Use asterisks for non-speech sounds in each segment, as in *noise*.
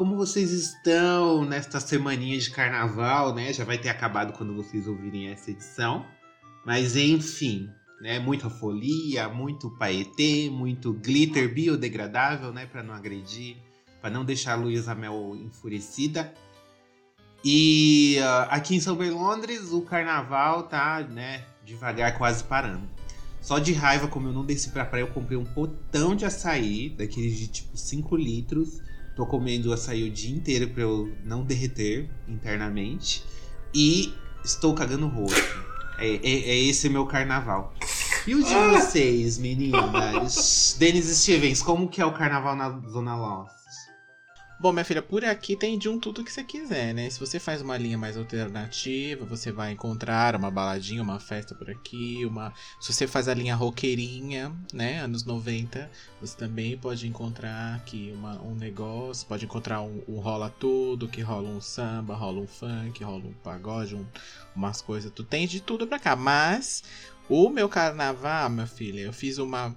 Como vocês estão nesta semaninha de carnaval, né? Já vai ter acabado quando vocês ouvirem essa edição. Mas enfim, né? Muita folia, muito paetê, muito glitter biodegradável, né? Para não agredir, para não deixar a Luísa Mel enfurecida. E uh, aqui em São Londres, o carnaval tá, né? Devagar, quase parando. Só de raiva, como eu não desci pra praia, eu comprei um potão de açaí, daqueles de tipo 5 litros. Tô comendo açaí o dia inteiro pra eu não derreter internamente. E estou cagando o rosto. É, é, é esse meu carnaval. E o de vocês, meninas? Denis Stevens, como que é o carnaval na Zona Lost? Bom, minha filha, por aqui tem de um tudo que você quiser, né? Se você faz uma linha mais alternativa, você vai encontrar uma baladinha, uma festa por aqui, uma. Se você faz a linha roqueirinha, né? Anos 90, você também pode encontrar aqui uma, um negócio, pode encontrar um, um rola tudo, que rola um samba, rola um funk, rola um pagode, um, umas coisas. Tu tem de tudo pra cá. Mas o meu carnaval, minha filha, eu fiz uma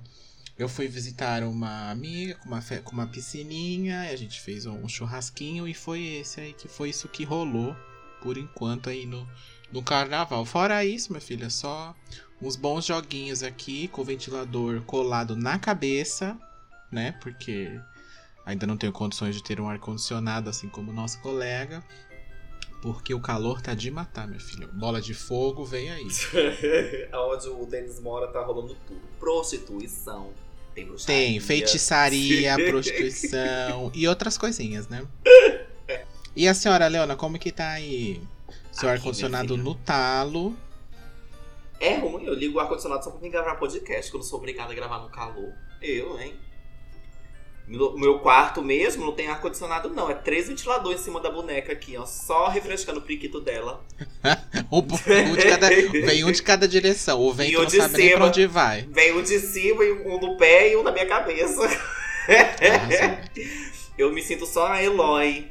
eu fui visitar uma amiga com uma, com uma piscininha, a gente fez um churrasquinho e foi esse aí que foi isso que rolou por enquanto aí no, no carnaval. Fora isso, minha filha, só uns bons joguinhos aqui com o ventilador colado na cabeça, né? Porque ainda não tenho condições de ter um ar-condicionado assim como o nosso colega. Porque o calor tá de matar, meu filho. Bola de fogo, vem aí. *laughs* Onde o Denis mora tá rolando tudo. Prostituição. Tem bruxaria. Tem feitiçaria, *laughs* prostituição e outras coisinhas, né? *laughs* E a senhora, Leona, como que tá aí? Seu ar-condicionado no talo. É ruim, eu ligo o ar-condicionado só pra vir gravar podcast, que eu não sou obrigado a gravar no calor. Eu, hein? No meu quarto mesmo não tem ar-condicionado, não. É três ventiladores em cima da boneca aqui, ó. Só refrescando o priquito dela. *laughs* Um, um de cada, vem um de cada direção. O vento o não sabe nem pra cima. onde vai. Vem um de cima, e um no pé e um na minha cabeça. Eu me sinto só a Eloy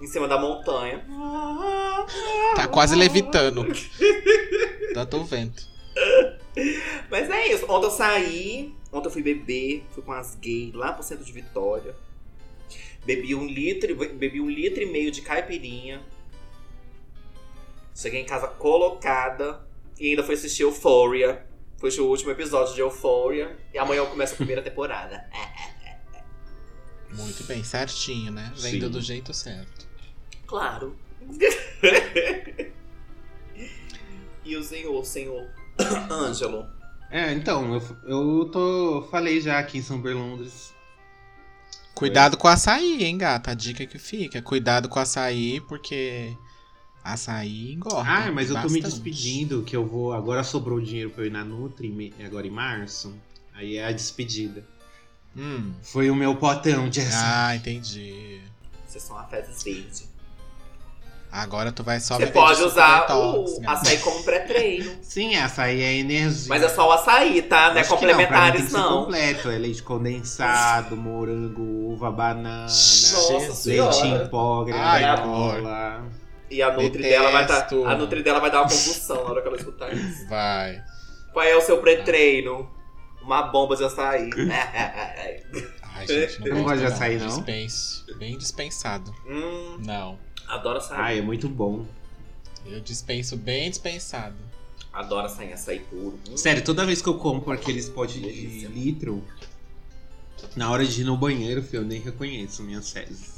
em cima da montanha. Tá quase levitando. Tanto o vento. Mas é isso. Ontem eu saí, ontem eu fui beber, fui com as gays lá pro centro de Vitória. Bebi um litro, bebi um litro e meio de caipirinha. Cheguei em casa colocada e ainda fui assistir Euphoria. Foi o último episódio de Euphoria. E amanhã eu começo a primeira temporada. Muito bem, certinho, né? Vendo Sim. do jeito certo. Claro. *laughs* e o senhor, senhor Ângelo. É, então, eu, eu tô. Falei já aqui em São Berlondres. Cuidado com o açaí, hein, gata? A dica que fica. Cuidado com o açaí, porque açaí engorda. Ah, mas eu tô me bastante. despedindo, que eu vou. Agora sobrou dinheiro pra eu ir na Nutri, agora em março. Aí é a despedida. Hum. Foi o meu potão de açaí. Ah, entendi. Vocês são a fezes verde. Agora tu vai só Você pode de usar o gata. açaí como pré-treino. *laughs* Sim, açaí é energia. Mas é só o açaí, tá? Não é não, complementares, ser não. completo. É leite condensado, morango, uva, banana, Nossa leite em pó, granola. E a Nutri dela vai tá, Detesto. A Nutri dela vai dar uma convulsão na hora que ela escutar isso. Vai. Qual é o seu pré-treino? Uma bomba de açaí. *laughs* Ai, gente, não, Eu não gosto, de açaí, não. Dispenso. Bem dispensado. hum, Não. Adoro açaí. Ai, é muito bom. Eu dispenso bem dispensado. Adoro açaí, açaí puro. Hum. Sério, toda vez que eu compro aqueles potes de litro, na hora de ir no banheiro, filho, eu nem reconheço minhas fezes.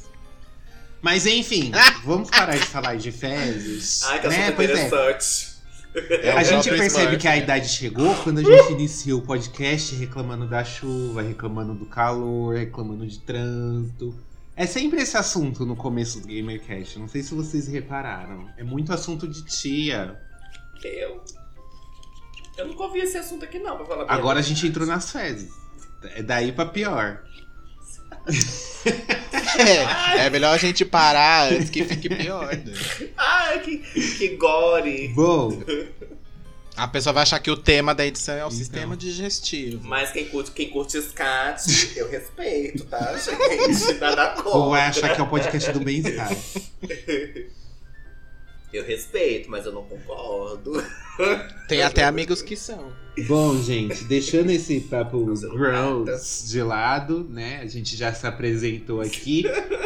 Mas enfim, *laughs* vamos parar de falar de fezes. Ai, que né? Pois é. interessante. É A gente percebe Smurf, que a né? idade chegou quando a gente inicia o podcast reclamando da chuva, reclamando do calor, reclamando de trânsito. É sempre esse assunto no começo do GamerCast. Não sei se vocês repararam. É muito assunto de tia. Eu. Eu nunca ouvi esse assunto aqui, não, pra falar bem Agora a gente entrou nas fezes. É daí pra pior. É, é melhor a gente parar antes que fique pior. Né? Ai, *laughs* que, que gore. Bom, A pessoa vai achar que o tema da edição é o Então. sistema digestivo. Mas quem curte, quem curte scat, eu respeito, tá, gente? Nada *laughs* ou contra. vai achar que é o podcast do bem-estar. *laughs* Eu respeito, mas eu não concordo. Tem até amigos que são. Bom, gente, deixando esse papo gross de lado, né? A gente já se apresentou aqui.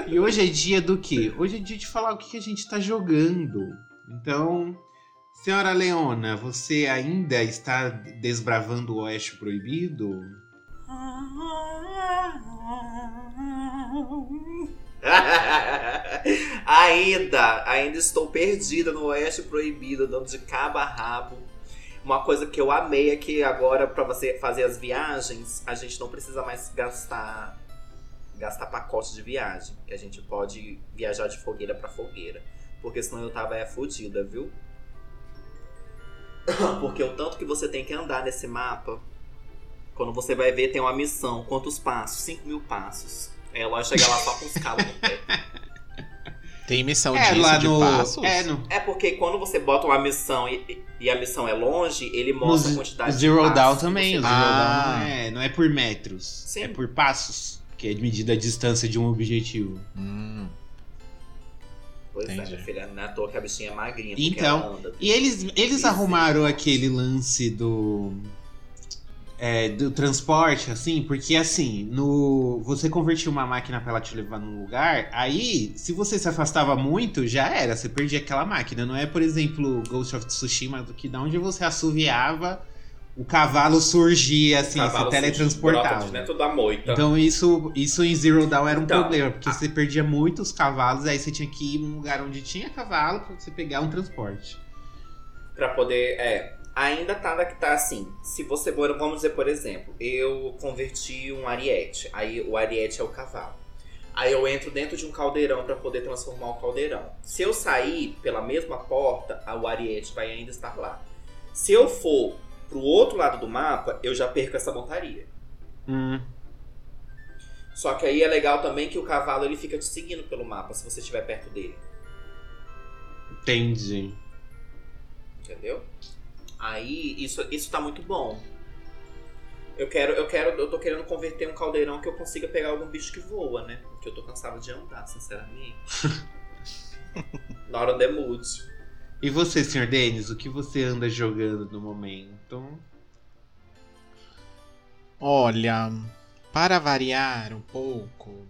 E hoje é dia do quê? Hoje é dia de falar o que que a gente tá jogando. Então, senhora Leona, você ainda está desbravando o Oeste Proibido? *laughs* ainda, ainda estou perdida no Oeste Proibido, dando de cabo a rabo. Uma coisa que eu amei é que agora, pra você fazer as viagens, a gente não precisa mais gastar gastar pacote de viagem. Que a gente pode viajar de fogueira pra fogueira. Porque senão eu tava é, fodida, viu? *coughs* Porque o tanto que você tem que andar nesse mapa, quando você vai ver, tem uma missão. Quantos passos? 5 mil passos. É, ela chega lá só com os calos no pé. *laughs* Tem missão é, disso lá de no. passos? É, no. É porque quando você bota uma missão e, e a missão é longe, ele no mostra a quantidade Zero de passos Down também. O você Zero Ah. Down não é, não é por metros. Sim. É por passos. Que é medida a distância de um objetivo. Hum, Pois é, Entendi. minha filha, é à toa a bichinha é magrinha. porque Então, anda. E eles, eles arrumaram aquele lance do. é, do transporte, assim, porque assim, no você convertia uma máquina pra ela te levar num lugar, aí, se você se afastava muito, já era, você perdia aquela máquina. Não é, por exemplo, Ghost of Tsushima, do que da onde você assoviava, o cavalo surgia, assim, Cavalo se teletransportava. de dentro da moita. Então isso, isso em Zero Dawn era um Então, problema, porque a- você perdia muitos cavalos, aí você tinha que ir num lugar onde tinha cavalo pra você pegar um transporte. Pra poder. É. Ainda tá, tá assim. Se você. Vamos dizer, por exemplo, eu converti um ariete. Aí o ariete é o cavalo. Aí eu entro dentro de um caldeirão pra poder transformar o caldeirão. Se eu sair pela mesma porta, o ariete vai ainda estar lá. Se eu for pro outro lado do mapa, eu já perco essa montaria. Hum. Só que aí é legal também que o cavalo ele fica te seguindo pelo mapa se você estiver perto dele. Entendi. Entendeu? Aí isso, isso tá muito bom. Eu quero, eu quero, eu tô querendo converter um caldeirão que eu consiga pegar algum bicho que voa, né? Porque eu tô cansado de andar, sinceramente. *laughs* Not on the mood. E você, senhor Denis, o que você anda jogando no momento? Olha, para variar um pouco,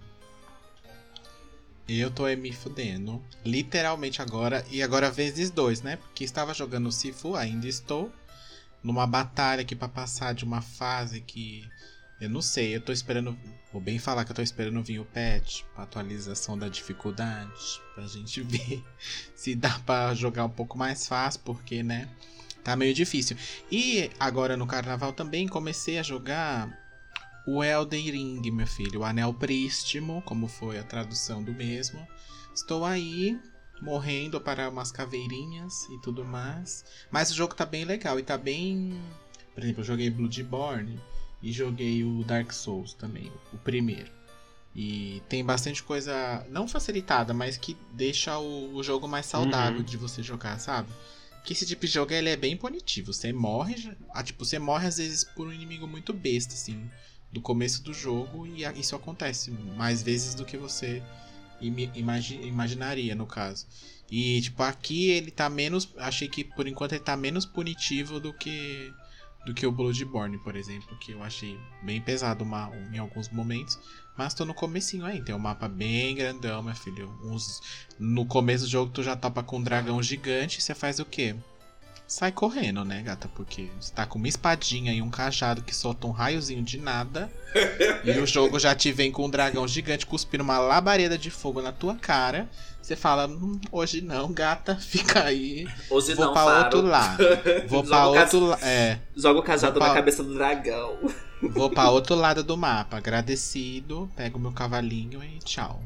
eu tô me fudendo. Literalmente agora, e agora vezes dois, né? Porque estava jogando Sifu, ainda estou. Numa batalha aqui pra passar de uma fase que. Eu não sei, eu tô esperando. Vou bem falar que eu tô esperando vir o patch pra atualização da dificuldade. Pra gente *laughs* ver se dá pra jogar um pouco mais fácil, porque, né? Tá meio difícil. E agora no carnaval também comecei a jogar o Elden Ring, meu filho. O Anel Prístimo, como foi a tradução do mesmo. Estou aí, morrendo para umas caveirinhas e tudo mais. Mas o jogo tá bem legal e tá bem. Por exemplo, eu joguei Bloodborne e joguei o Dark Souls também, o primeiro. E tem bastante coisa, não facilitada, mas que deixa o, o jogo mais saudável Uhum. de você jogar, sabe? Que esse tipo de jogo ele é bem punitivo. Você morre, ah, tipo, você morre às vezes por um inimigo muito besta, assim, do começo do jogo, e isso acontece mais vezes do que você imagi- imaginaria, no caso. E, tipo, aqui ele tá menos. Achei que por enquanto ele tá menos punitivo do que. Do que o Bloodborne, por exemplo, que eu achei bem pesado em alguns momentos. Mas tô no comecinho aí, tem um mapa bem grandão, meu filho. Uns, no começo do jogo tu já topa com um dragão gigante você faz o quê? Sai correndo, né, gata? Porque você tá com uma espadinha e um cajado que solta um raiozinho de nada. *laughs* e o jogo já te vem com um dragão gigante cuspindo uma labareda de fogo na tua cara. Você fala, "Hum, hoje não, gata, *laughs* fica aí. Hoje Vou não, pra Faro. outro lado. *laughs* Vou pra outro lado. É. Joga o cajado na pra- cabeça do dragão. Vou pra outro lado do mapa, agradecido, pego meu cavalinho e tchau.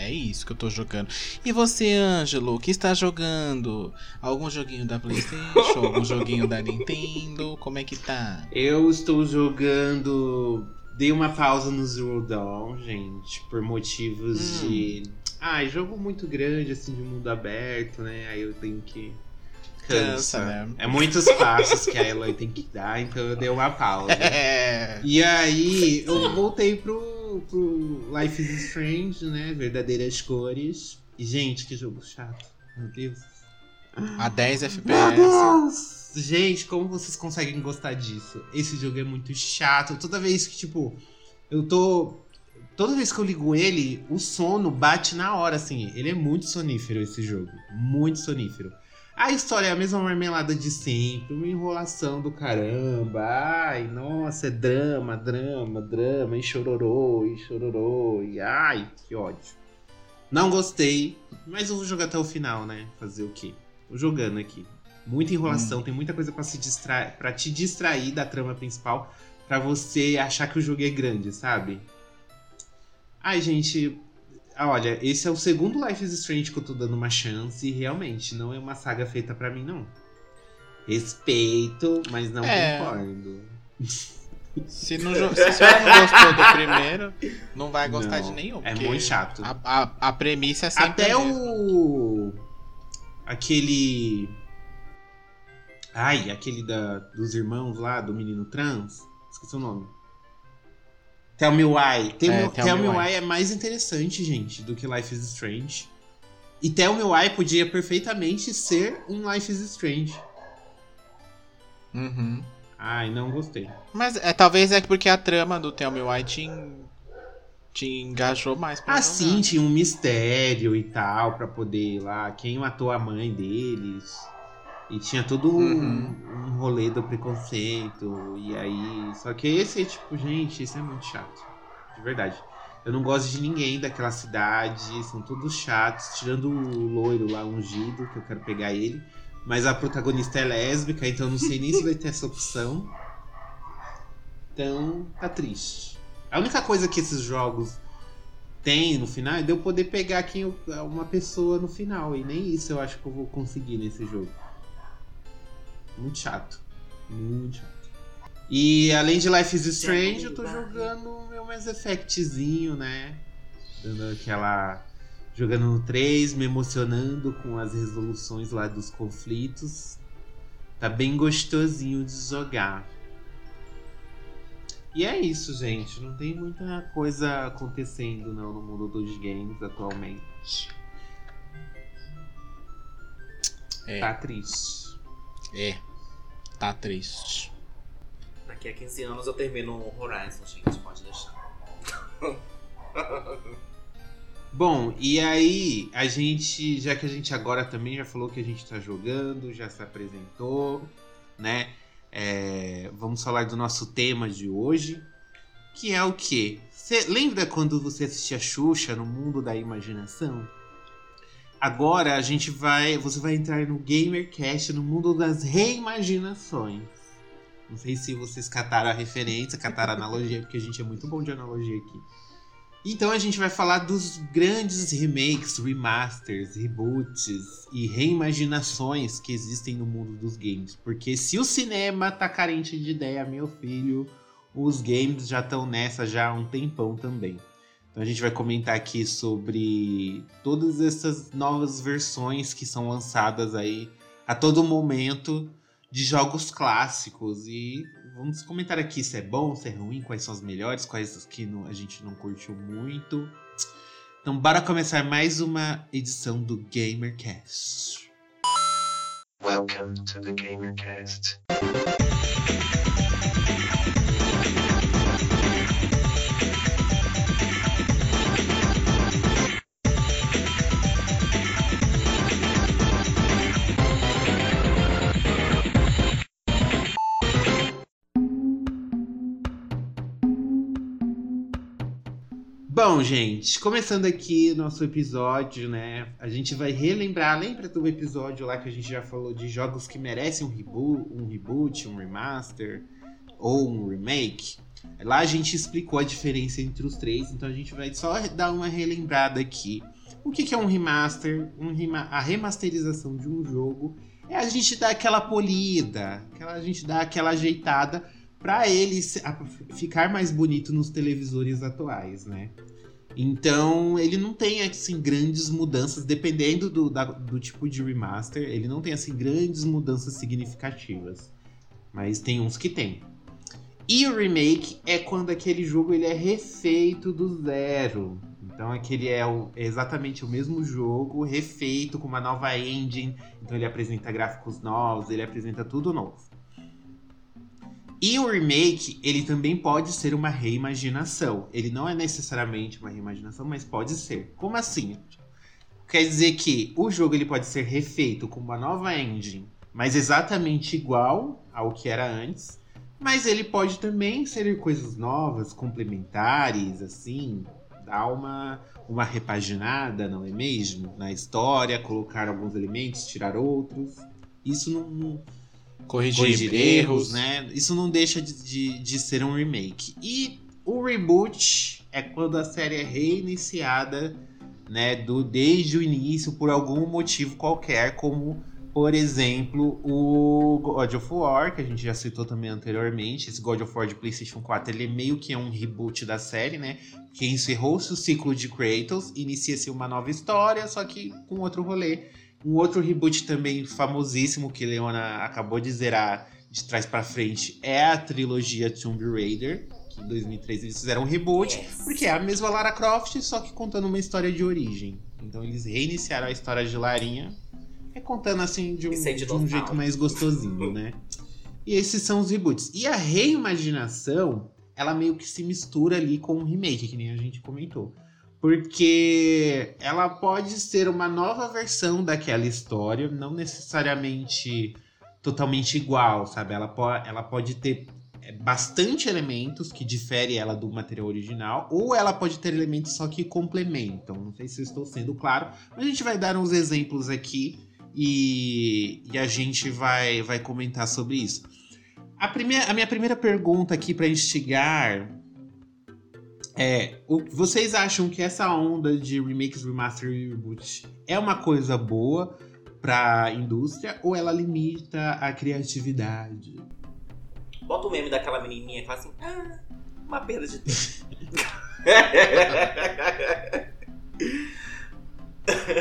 É isso que eu tô jogando. E você, Ângelo, o que está jogando? Algum joguinho da PlayStation? algum joguinho da Nintendo? Como é que tá? Eu estou jogando Dei uma pausa no Zero Dawn, gente, por motivos Hum. de. Ah, jogo muito grande, assim, de mundo aberto, né? Aí eu tenho que. Cansa, né? É muitos passos que a Eloy tem que dar, então eu dei uma pausa. *laughs* É. E aí eu voltei pro, pro Life is Strange, né? Verdadeiras cores. E, gente, que jogo chato. Meu Deus. A 10 Meu FPS. Deus! Gente, como vocês conseguem gostar disso? Esse jogo é muito chato. Toda vez que, tipo, eu tô. Toda vez que eu ligo ele, o sono bate na hora, assim. Ele é muito sonífero, esse jogo. Muito sonífero. A história é a mesma marmelada de sempre, uma enrolação do caramba. Ai, nossa, é drama, drama, drama, e chororô, e chororô, e ai, que ódio. Não gostei, mas eu vou jogar até o final, né? Fazer o quê? Tô jogando aqui. Muita enrolação, tem muita coisa pra se distrair, para te distrair da trama principal, pra você achar que o jogo é grande, sabe? Ai, gente, olha, esse é o segundo Life is Strange que eu tô dando uma chance e realmente não é uma saga feita pra mim não. Respeito, mas não É. concordo. *laughs* Se, não, se a senhora não gostou do primeiro, não vai gostar Não, de nenhum. É muito chato. A, a, a premissa é sempre Até o. Aquele. Ai, aquele da, dos irmãos lá, do menino trans. Esqueci o nome. Tell Me Why. Tell, É, Me, Tell Tell Me Me Why. Why é mais interessante, gente, do que Life is Strange. E Tell Me Why podia perfeitamente ser um Life is Strange. Uhum. Ai, não gostei. Mas é, talvez é porque a trama do Tell Me Why te, en- te engajou mais pra Ah, jogar. sim, tinha um mistério e tal, pra poder ir lá. Quem matou a mãe deles. E tinha todo um, Uhum. um rolê do preconceito. E aí. Só que esse tipo, gente, esse é muito chato. De verdade. Eu não gosto de ninguém daquela cidade. São todos chatos. Tirando o loiro lá, ungido, que eu quero pegar ele. Mas a protagonista é lésbica, então eu não sei nem se vai ter essa opção. Então, tá triste. A única coisa que esses jogos têm no final é de eu poder pegar quem eu- uma pessoa no final. E nem isso eu acho que eu vou conseguir nesse jogo. Muito chato. Muito chato. E além de Life is Strange, eu tô jogando meu Mass Effectzinho, né? Dando aquela. Jogando no 3, me emocionando com as resoluções lá dos conflitos. Tá bem gostosinho de jogar. E é isso, gente. Não tem muita coisa acontecendo não, no mundo dos games atualmente. É, Tá triste. é. Tá triste. Daqui a 15 anos eu termino o Horizon, gente. Pode deixar. *laughs* Bom, e aí, a gente, já que a gente agora também já falou que a gente tá jogando, já se apresentou, né? É, vamos falar do nosso tema de hoje, que é o quê? Você lembra quando você assistia Xuxa no mundo da imaginação? Agora a gente vai, você vai entrar no GamerCast, no mundo das reimaginações. Não sei se vocês cataram a referência, cataram a analogia, porque a gente é muito bom de analogia aqui. Então a gente vai falar dos grandes remakes, remasters, reboots e reimaginações que existem no mundo dos games. Porque se o cinema tá carente de ideia, meu filho, os games já estão nessa já há um tempão também. Então a gente vai comentar aqui sobre todas essas novas versões que são lançadas aí a todo momento de jogos clássicos e vamos comentar aqui se é bom, se é ruim, quais são as melhores, quais as que não- a gente não curtiu muito. Então bora começar mais uma edição do GamerCast. Welcome to the GamerCast. Bom, gente, começando aqui nosso episódio, né? A gente vai relembrar, lembra do episódio lá que a gente já falou de jogos que merecem um reboot, um, reboot, um remaster ou um remake? Lá a gente explicou a diferença entre os três, então a gente vai só dar uma relembrada aqui. O que, que é um remaster? Um rema a remasterização de um jogo é a gente dar aquela polida, aquela, a gente dar aquela ajeitada para ele ficar mais bonito nos televisores atuais, né? Então, ele não tem, assim, grandes mudanças, dependendo do, da- do tipo de remaster, ele não tem, assim, grandes mudanças significativas. Mas tem uns que tem. E o remake é quando aquele jogo ele é refeito do zero. Então aquele é, o- é exatamente o mesmo jogo, refeito com uma nova engine. Então ele apresenta gráficos novos, ele apresenta tudo novo. E o remake, ele também pode ser uma reimaginação. Ele não é necessariamente uma reimaginação, mas pode ser. Como assim? Quer dizer que o jogo ele pode ser refeito com uma nova engine, mas exatamente igual ao que era antes. Mas ele pode também ser coisas novas, complementares, assim, dar uma, uma repaginada, não é mesmo? Na história, colocar alguns elementos, tirar outros. Isso não, não, Corrigir, corrigir erros, erros, né? Isso não deixa de, de, de ser um remake. E o reboot é quando a série é reiniciada, né? Do, desde o início, por algum motivo qualquer, como, por exemplo, o God of War, que a gente já citou também anteriormente. Esse God of War de PlayStation 4, ele é meio que um reboot da série, né? Que encerrou-se o ciclo de Kratos, inicia-se uma nova história, só que com outro rolê. Um outro reboot também famosíssimo que Leona acabou de zerar de trás pra frente é a trilogia Tomb Raider, que em 2003 eles fizeram um reboot, Yes. porque é a mesma Lara Croft, só que contando uma história de origem. Então eles reiniciaram a história de Larinha, é contando assim de um, E sem de um jeito mais gostosinho, né? E esses são os reboots. E a reimaginação, ela meio que se mistura ali com o remake, que nem a gente comentou. Porque ela pode ser uma nova versão daquela história, não necessariamente totalmente igual, sabe? Ela, po ela pode ter é, bastante elementos que diferem ela do material original, ou ela pode ter elementos só que complementam. Não sei se eu estou sendo claro, mas a gente vai dar uns exemplos aqui e, e a gente vai, vai comentar sobre isso. A, primeira, a minha primeira pergunta aqui para instigar é: o, vocês acham que essa onda de remakes, remaster e reboot é uma coisa boa para a indústria ou ela limita a criatividade? Bota o meme daquela menininha que fala assim, ah, uma perda de tempo.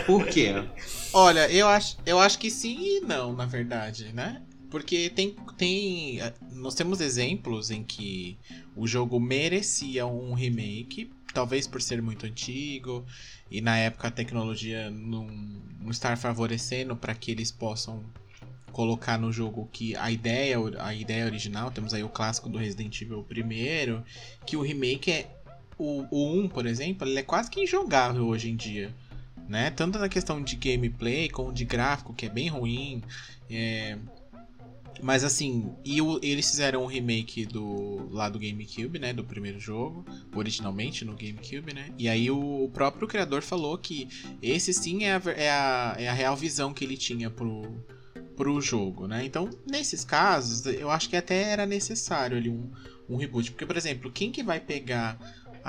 Por quê? *laughs* Olha, eu acho, eu acho que sim e não, na verdade, né? Porque tem, tem. Nós temos exemplos em que o jogo merecia um remake, talvez por ser muito antigo, e na época a tecnologia não, não estar favorecendo para que eles possam colocar no jogo que a ideia, a ideia original, temos aí o clássico do Resident Evil primeiro, que o remake é. O, o 1, por exemplo, ele é quase que injogável hoje em dia né? Tanto na questão de gameplay como de gráfico, que é bem ruim. é, Mas assim, e o- eles fizeram um remake do lá do GameCube, né? Do primeiro jogo, originalmente no GameCube, né? E aí o, o próprio criador falou que esse sim é a, é a, é a real visão que ele tinha pro, pro jogo, né? Então, nesses casos, eu acho que até era necessário ali um, um reboot. Porque, por exemplo, quem que vai pegar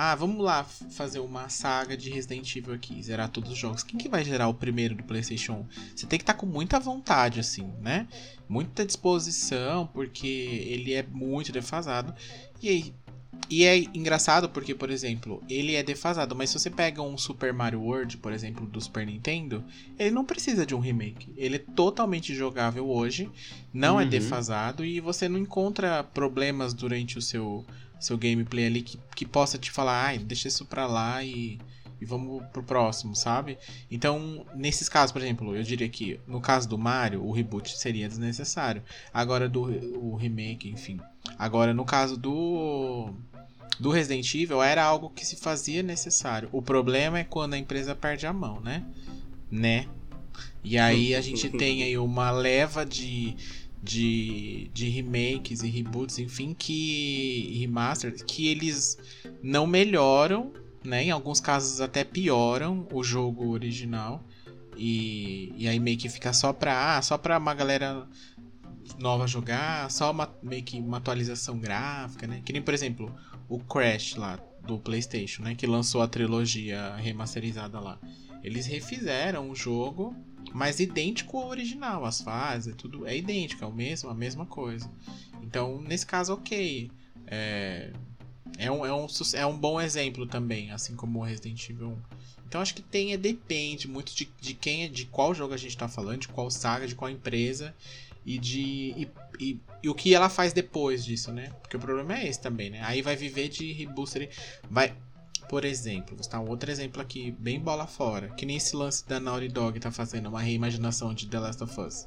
ah, vamos lá fazer uma saga de Resident Evil aqui, zerar todos os jogos. Quem que vai gerar o primeiro do PlayStation 1? Você tem que estar com muita vontade, assim, né? Muita disposição, porque ele é muito defasado. E aí. E é engraçado porque, por exemplo, ele é defasado, mas se você pega um Super Mario World, por exemplo, do Super Nintendo, ele não precisa de um remake. Ele é totalmente jogável hoje, não é Uhum. defasado e você não encontra problemas durante o seu seu gameplay ali que, que possa te falar, ai, deixa isso pra lá e, e vamos pro próximo, sabe? Então, nesses casos, por exemplo, eu diria que no caso do Mario, o reboot seria desnecessário. Agora do o remake, enfim. Agora no caso do do Resident Evil era algo que se fazia necessário. O problema é quando a empresa perde a mão, né? Né? E aí a gente *laughs* tem aí uma leva de de, de remakes e reboots, enfim, que remasters, que eles não melhoram, né? Em alguns casos até pioram o jogo original. E, e aí meio que fica só pra, ah, só pra uma galera nova jogar, só uma, meio que uma atualização gráfica, né? Que nem, por exemplo, o Crash lá do PlayStation, né? Que lançou a trilogia remasterizada lá. Eles refizeram o jogo, mas idêntico ao original. As fases, tudo é idêntico, é o mesmo, a mesma coisa. Então, nesse caso, ok. É, é, um, é, um, é um bom exemplo também, assim como o Resident Evil 1. Então acho que tem, é, depende muito de, de quem é, de qual jogo a gente tá falando, de qual saga, de qual empresa e de. E, e- e o que ela faz depois disso, né? Porque o problema é esse também, né? Aí vai viver de rebooster. Vai. Por exemplo, vou citar um outro exemplo aqui, bem bola fora. Que nem esse lance da Naughty Dog tá fazendo, uma reimaginação de The Last of Us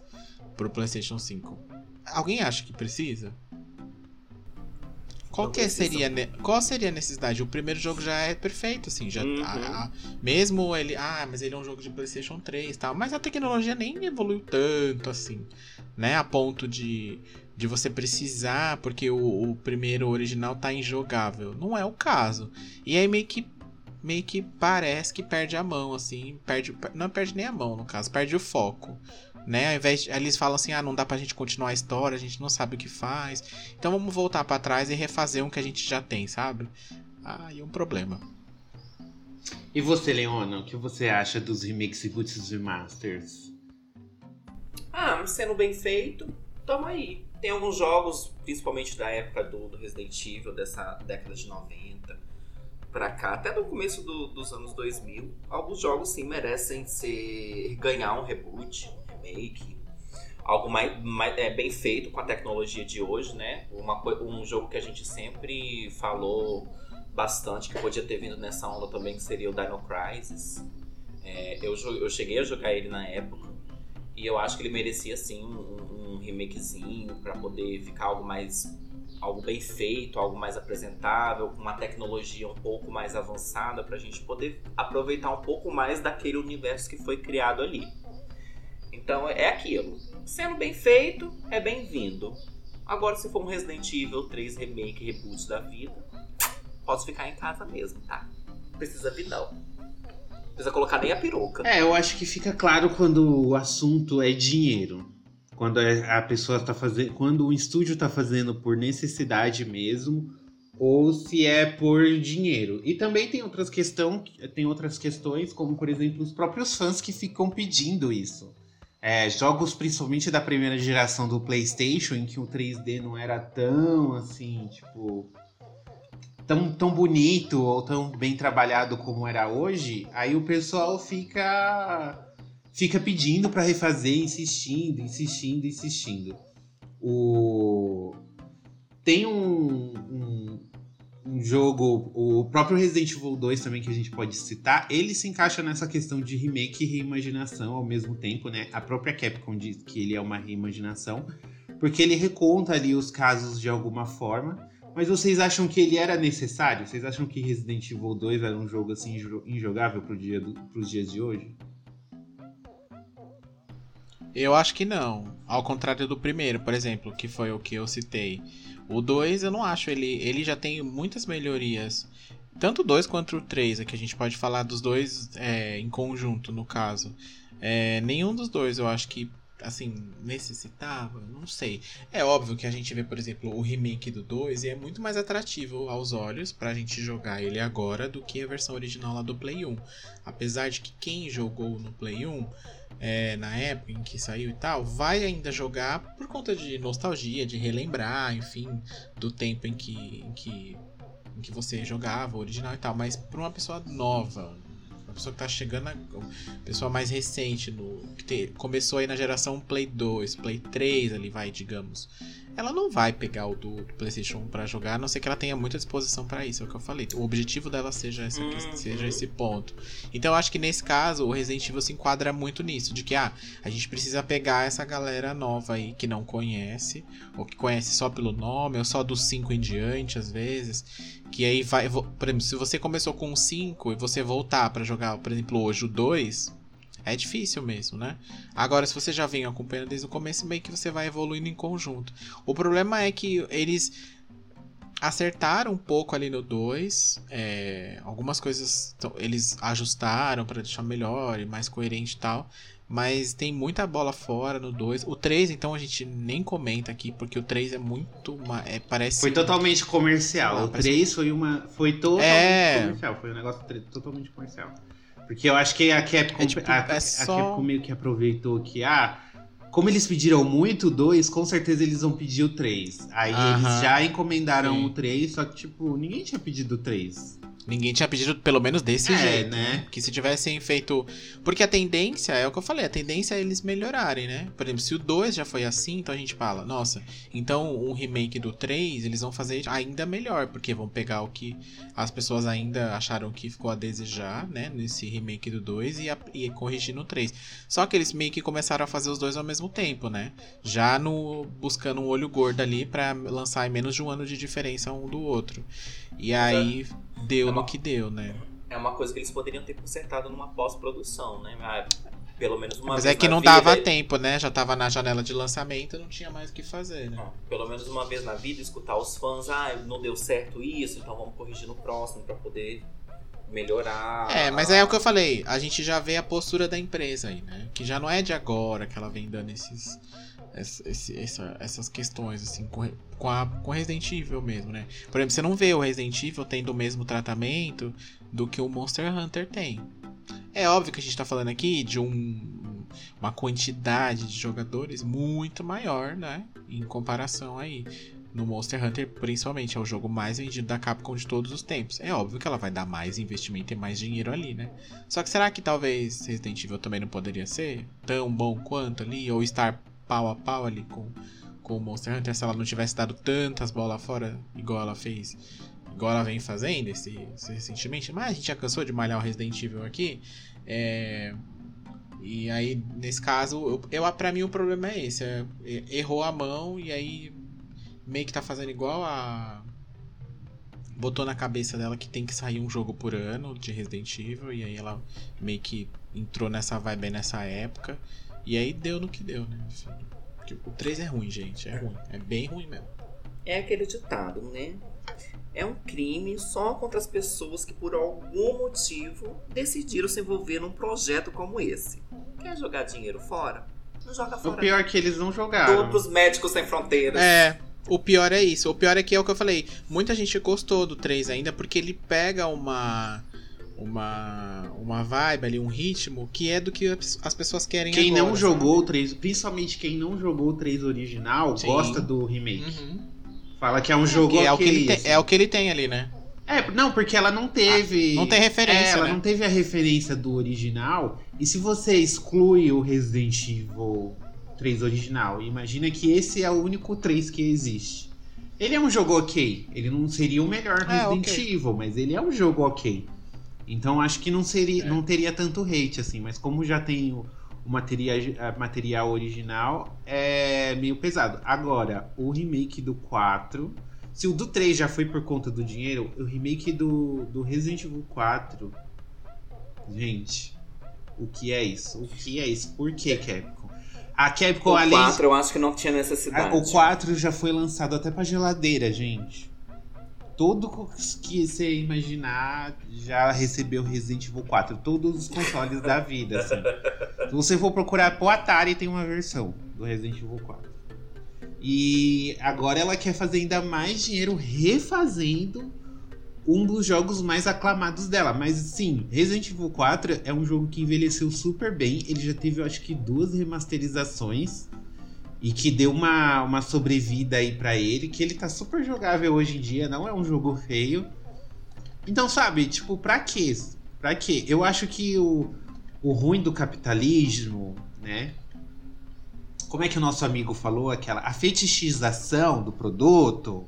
pro PlayStation 5. Alguém acha que precisa? Qual que precisa. seria, qual seria a necessidade? O primeiro jogo já é perfeito, assim, já Uhum. a- a- mesmo ele, ah, mas ele é um jogo de PlayStation 3 e tal, mas a tecnologia nem evoluiu tanto assim, né, a ponto de, de você precisar, porque o, o primeiro original tá injogável. Não é o caso. E aí meio que meio que parece que perde a mão assim, perde, não perde nem a mão no caso, perde o foco. Né? Ao invés de, aí eles falam assim: "Ah, não dá pra gente continuar a história, a gente não sabe o que faz". Então vamos voltar pra trás e refazer um que a gente já tem, sabe? Aí é um problema. E você, Leona, o que você acha dos remakes, e remasters? Ah, sendo bem feito, tamo aí. Tem alguns jogos, principalmente da época do, do Resident Evil, dessa década de 90 pra cá, até do começo do- dos anos 2000. Alguns jogos sim merecem ser ganhar um reboot, um remake, algo mais, mais- é, bem feito com a tecnologia de hoje, né? Uma, um jogo que a gente sempre falou bastante que podia ter vindo nessa onda também, que seria o Dino Crisis. É, eu, eu cheguei a jogar ele na época. E eu acho que ele merecia sim um, um remakezinho pra poder ficar algo mais. algo bem feito, algo mais apresentável, com uma tecnologia um pouco mais avançada pra gente poder aproveitar um pouco mais daquele universo que foi criado ali. Então é aquilo. Sendo bem feito, é bem-vindo. Agora, se for um Resident Evil 3 remake, reboot da vida, posso ficar em casa mesmo, tá? Precisa vir não. Precisa colocar nem a peruca. É, eu acho que fica claro quando o assunto é dinheiro. Quando é- a pessoa está fazendo. Quando o estúdio está fazendo por necessidade mesmo, ou se é por dinheiro. E também tem outras, questão, tem outras questões, como por exemplo, os próprios fãs que ficam pedindo isso. É, jogos principalmente da primeira geração do PlayStation, em que o 3D não era tão assim, tipo. Tão, tão bonito ou tão bem trabalhado como era hoje, aí o pessoal fica fica pedindo pra refazer, insistindo, insistindo, insistindo. O tem um, um, um jogo, o próprio Resident Evil 2 também que a gente pode citar, ele se encaixa nessa questão de remake e reimaginação ao mesmo tempo, né? A própria Capcom diz que ele é uma reimaginação, porque ele reconta ali os casos de alguma forma. Mas vocês acham que ele era necessário? Vocês acham que Resident Evil 2 era um jogo assim injo- injogável pro dia do, pros dias de hoje? Eu acho que não. Ao contrário do primeiro, por exemplo, que foi o que eu citei. O 2 eu não acho, ele, ele já tem muitas melhorias. Tanto o 2 quanto o 3, aqui a gente pode falar dos dois é, em conjunto, no caso. É, nenhum dos dois eu acho que, assim, necessitava, não sei. É óbvio que a gente vê, por exemplo, o remake do 2 e é muito mais atrativo aos olhos pra gente jogar ele agora do que a versão original lá do Play 1. Apesar de que quem jogou no Play 1 é, na época em que saiu e tal, vai ainda jogar por conta de nostalgia, de relembrar, enfim, do tempo em que, em que, em que você jogava o original e tal. Mas para uma pessoa nova, uma pessoa que tá chegando, a, uma pessoa mais recente, no, que te- começou aí na geração Play 2, Play 3 ali vai, digamos. Ela não vai pegar o do, do PlayStation 1 pra jogar, a não ser que ela tenha muita disposição para isso, é o que eu falei. O objetivo dela seja, essa, Uhum. seja esse ponto. Então eu acho que nesse caso o Resident Evil se enquadra muito nisso, de que ah, a gente precisa pegar essa galera nova aí que não conhece, ou que conhece só pelo nome, ou só dos 5 em diante às vezes, que aí vai, por exemplo, se você começou com 5 e você voltar pra jogar, por exemplo, hoje o 2, é difícil mesmo, né? Agora, se você já vem acompanhando desde o começo, meio que você vai evoluindo em conjunto. O problema é que eles acertaram um pouco ali no 2. algumas coisas eles ajustaram pra deixar melhor e mais coerente e tal. Mas tem muita bola fora no 2. O 3, então, a gente nem comenta aqui, porque o 3 é muito. É, parece. Foi totalmente comercial. O parece- 3 foi uma. Foi totalmente É. comercial. Foi um negócio totalmente comercial. Porque eu acho que a Capcom, É tipo, a, é a só- Capcom meio que aproveitou que, ah, como eles pediram muito o 2, com certeza eles vão pedir o 3. Aí Aham. eles já encomendaram Sim. o 3, só que, tipo, ninguém tinha pedido o 3. Ninguém tinha pedido pelo menos desse É, jeito, né? Que se tivessem feito. Porque a tendência, é o que eu falei, a tendência é eles melhorarem, né? Por exemplo, se o 2 já foi assim, então a gente fala, nossa, então um remake do 3 eles vão fazer ainda melhor, porque vão pegar o que as pessoas ainda acharam que ficou a desejar, né? Nesse remake do 2 e, a- e corrigir no 3. Só que eles meio que começaram a fazer os dois ao mesmo tempo, né? Já no buscando um olho gordo ali pra lançar em menos de um ano de diferença um do outro. E aí deu no que deu, né? É uma coisa que eles poderiam ter consertado numa pós-produção, né? Ah, Pelo menos uma Mas vez é que na não vida, dava tempo, né? Já tava na janela de lançamento, não tinha mais o que fazer, né? Pelo menos uma vez na vida, escutar os fãs, ah, não deu certo isso, então vamos corrigir no próximo pra poder melhorar. É, mas é o que eu falei, a gente já vê a postura da empresa aí, né? Que já não é de agora que ela vem dando esses, essa- essas questões, assim, com, a, com Resident Evil mesmo, né? Por exemplo, você não vê o Resident Evil tendo o mesmo tratamento do que o Monster Hunter tem. É óbvio que a gente tá falando aqui de um, uma quantidade de jogadores muito maior, né? Em comparação aí. No Monster Hunter, principalmente, é o jogo mais vendido da Capcom de todos os tempos. É óbvio que ela vai dar mais investimento e mais dinheiro ali, né? Só que será que talvez Resident Evil também não poderia ser tão bom quanto ali? Ou estar pau a pau ali com, com o Monster Hunter se ela não tivesse dado tantas bolas fora igual ela fez? Igual ela vem fazendo esse, esse recentemente. Mas a gente já cansou de malhar o Resident Evil aqui. É... E aí, nesse caso, eu, eu, pra mim o problema é esse. é- é- errou a mão e aí meio que tá fazendo igual a. Botou na cabeça dela que tem que sair um jogo por ano de Resident Evil. E aí ela meio que entrou nessa vibe nessa época. E aí deu no que deu, né? Enfim. Porque O 3 é ruim, gente. É ruim. É bem ruim mesmo. É aquele ditado, né? É um crime só contra as pessoas que por algum motivo decidiram se envolver num projeto como esse. Quer jogar dinheiro fora? Não joga O fora. pior é que eles não jogaram. Todos os médicos sem fronteiras. É, o pior é isso. O pior é que é o que eu falei. Muita gente gostou do 3 ainda porque ele pega uma uma uma vibe ali, um ritmo que é do que as as pessoas querem Quem agora, não sabe? jogou o 3, principalmente quem não jogou o 3 original, Sim. gosta do remake. Uhum. Fala que é um jogo Que é, o que ele tem, é o que ele tem ali, né? É, não, porque ela não teve. Não tem referência, É, ela né? não teve a referência do original. E se você exclui o Resident Evil 3 original, imagina que esse é o único 3 que existe. Ele é um jogo ok. Ele não seria o melhor É, Resident ok. Evil, mas ele é um jogo ok. Então acho que não seria, É. não teria tanto hate assim. Mas como já tem o, o material, material original, é meio pesado. Agora, o remake do 4. Se o do 3 já foi por conta do dinheiro, o remake do, do Resident Evil 4. Gente, o que é isso? O que é isso? Por que Capcom? A Capcom, O além. 4 eu acho que não tinha a- necessidade. o 4 já foi lançado até pra geladeira, gente. Todo que você imaginar já recebeu Resident Evil 4. Todos os consoles da vida, assim. *laughs* Se você for procurar pro Atari, tem uma versão do Resident Evil 4. E agora ela quer fazer ainda mais dinheiro refazendo um dos jogos mais aclamados dela. Mas sim, Resident Evil 4 é um jogo que envelheceu super bem. Ele já teve, eu acho que, duas remasterizações. E que deu uma, uma sobrevida aí pra ele. Que ele tá super jogável hoje em dia. Não é um jogo feio. Então, sabe, tipo, pra quê? Pra quê? Eu acho que o, o ruim do capitalismo, né? Como é que o nosso amigo falou? Aquela a fetichização do produto.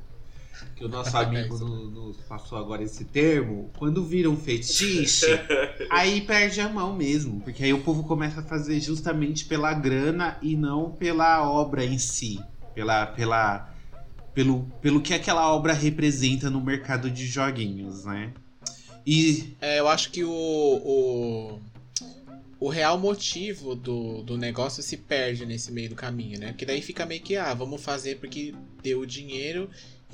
Que o nosso amigo *laughs* no- nos passou agora esse termo. Quando vira um fetiche, *laughs* aí perde a mão mesmo. Porque aí o povo começa a fazer justamente pela grana e não pela obra em si. Pela, pela, pelo, pelo que aquela obra representa no mercado de joguinhos, né? E É, eu acho que o, o, o real motivo do, do negócio se perde nesse meio do caminho, né? Porque daí fica meio que, ah, vamos fazer porque deu dinheiro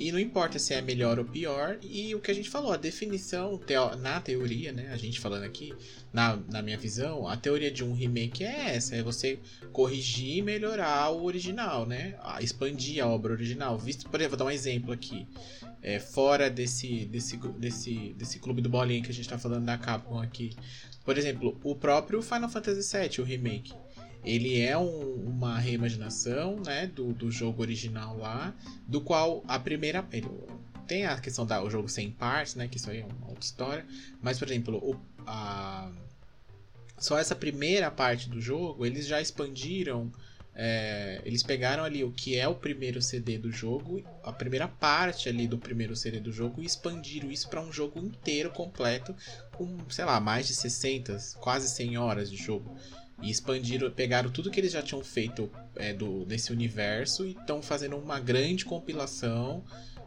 e não importa se é melhor ou pior. E o que a gente falou, a definição, teo- na teoria, né? A gente falando aqui, na, na minha visão, a teoria de um remake é essa: é você corrigir e melhorar o original, né? Expandir a obra original. Visto, por exemplo, vou dar um exemplo aqui é, fora desse, desse, desse, desse clube do bolinha que a gente tá falando da Capcom aqui. Por exemplo, o próprio Final Fantasy VII, o remake. Ele é um- uma reimaginação, né, do, do jogo original lá, do qual a primeira tem a questão da o jogo sem partes, né, que isso aí é uma outra história, mas por exemplo, o, a, só essa primeira parte do jogo, eles já expandiram é, eles pegaram ali o que é o primeiro CD do jogo, a primeira parte ali do primeiro CD do jogo e expandiram isso para um jogo inteiro completo com, sei lá, mais de 60, quase 100 horas de jogo. E expandiram, pegaram tudo que eles já tinham feito é, do, desse universo e estão fazendo uma grande compilação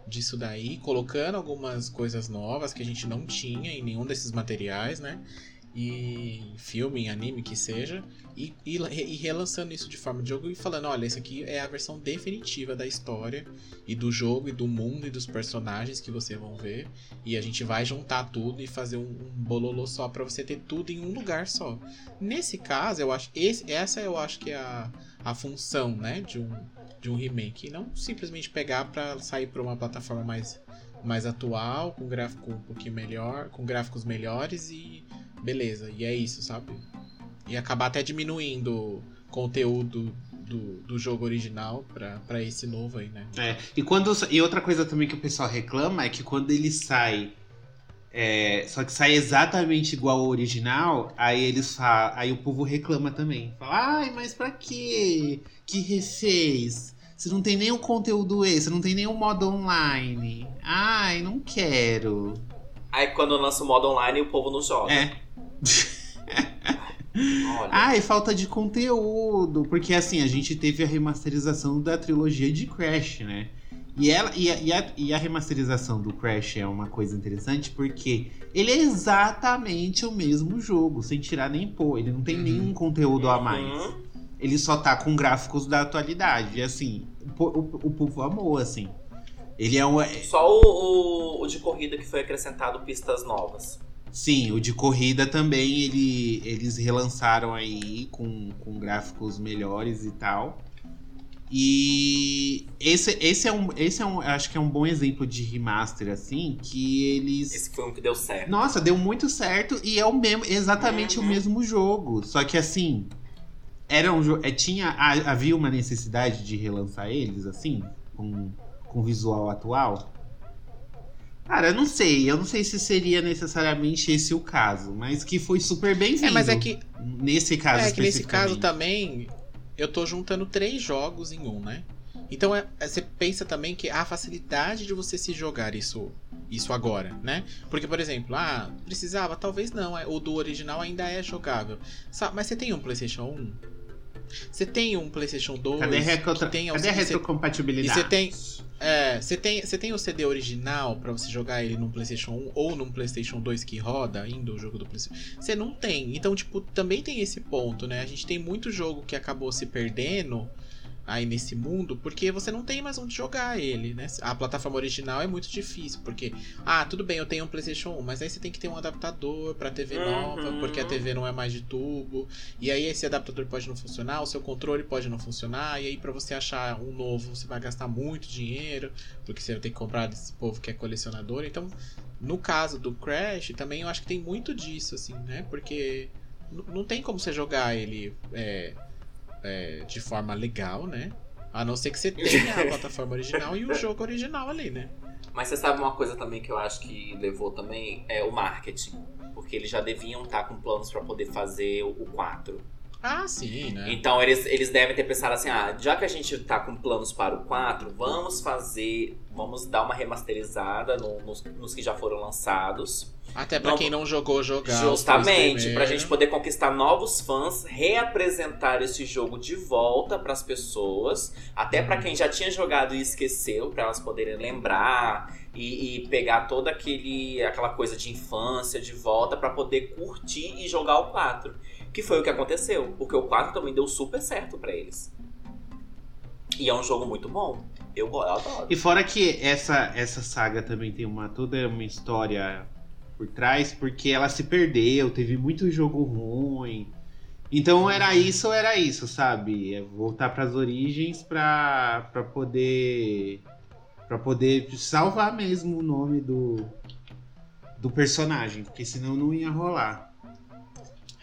disso daí, colocando algumas coisas novas que a gente não tinha em nenhum desses materiais, né? E filme, anime, que seja, e, e, e relançando isso de forma de jogo e falando: olha, esse aqui é a versão definitiva da história e do jogo e do mundo e dos personagens que vocês vão ver. E a gente vai juntar tudo e fazer um, um bololô só pra você ter tudo em um lugar só. Nesse caso, eu acho. Esse, essa eu acho que é a, a função, né? De um, de um remake. Não simplesmente pegar pra sair pra uma plataforma mais, mais atual, com gráfico um pouquinho melhor, com gráficos melhores e beleza. E é isso, sabe? E acabar até diminuindo o conteúdo do, do jogo original pra, pra esse novo aí, né? É, e, quando, e outra coisa também que o pessoal reclama é que quando ele sai. é, só que sai exatamente igual ao original, aí eles falam, aí o povo reclama também. Fala, ai, mas pra quê? Que refez? Você não tem nenhum conteúdo extra, não tem nenhum modo online. Ai, não quero. Aí quando lança o modo online, o povo não joga. É. Olha. Ai, falta de conteúdo. Porque assim, a gente teve a remasterização da trilogia de Crash, né? E, ela, e, a, e, a, e a remasterização do Crash é uma coisa interessante porque ele é exatamente o mesmo jogo, sem tirar nem pôr. Ele não tem Uhum. nenhum conteúdo a mais. Uhum. Ele só tá com gráficos da atualidade. E assim, o, o, o povo amou, assim. Ele é um. é- Só o, o- o de corrida que foi acrescentado pistas novas. Sim, o de corrida também ele, eles relançaram aí com, com gráficos melhores e tal. E esse, esse é um. Esse é um. Acho que é um bom exemplo de remaster, assim, que eles. Esse foi um que deu certo. Nossa, deu muito certo e é o mesmo, exatamente Uhum. o mesmo jogo. Só que assim. Era um jogo. Tinha, ha- havia uma necessidade de relançar eles, assim, com, com visual atual. Cara, eu não sei. Eu não sei se seria necessariamente esse o caso, mas que foi super bem-vindo. É, mas é que Nesse caso É que nesse caso também eu tô juntando três jogos em um, né? Então é- é- você pensa também que a facilidade de você se jogar isso isso agora, né? Porque, por exemplo, ah, precisava, talvez não, é, o do original ainda é jogável. Sa- Mas você tem um PlayStation 1? Você tem um PlayStation 2 Cadê a, retro... que tem Cadê a retrocompatibilidade? E você tem- É, você tem, você tem o CD original pra você jogar ele num PlayStation 1 ou num PlayStation 2 que roda ainda o jogo do PlayStation? Você não tem. Então, tipo, também tem esse ponto, né? A gente tem muito jogo que acabou se perdendo aí nesse mundo porque você não tem mais onde jogar ele, né? A plataforma original é muito difícil, porque ah, tudo bem, eu tenho um PlayStation 1, mas aí você tem que ter um adaptador pra TV Uhum. nova, porque a TV não é mais de tubo. E aí esse adaptador pode não funcionar, o seu controle pode não funcionar, e aí pra você achar um novo, você vai gastar muito dinheiro, porque você vai ter que comprar desse povo que é colecionador. Então, no caso do Crash, também eu acho que tem muito disso, assim, né? Porque não tem como você jogar ele é, é, de forma legal, né? A não ser que você tenha a *laughs* plataforma original e o jogo original ali, né? Mas você sabe uma coisa também que eu acho que levou também? É o marketing. Porque eles já deviam estar com planos pra poder fazer o o 4. Ah, sim, né? Então eles, eles devem ter pensado assim: ah, já que a gente tá com planos para o 4, vamos fazer. Vamos dar uma remasterizada no- nos, nos que já foram lançados. Até pra Não, quem não jogou, jogar. Justamente, pra gente poder conquistar novos fãs, reapresentar esse jogo de volta pras pessoas, até pra quem já tinha jogado e esqueceu, pra elas poderem lembrar e, e pegar toda aquele, aquela coisa de infância de volta pra poder curtir e jogar o 4. Que foi o que aconteceu, porque o 4 também deu super certo pra eles. E é um jogo muito bom. Eu, eu adoro. E fora que essa, essa saga também tem uma toda uma história por trás, porque ela se perdeu, teve muito jogo ruim. Então era isso ou era isso, sabe? É voltar pras origens pra, pra poder para poder salvar mesmo o nome do do personagem, porque senão não ia rolar.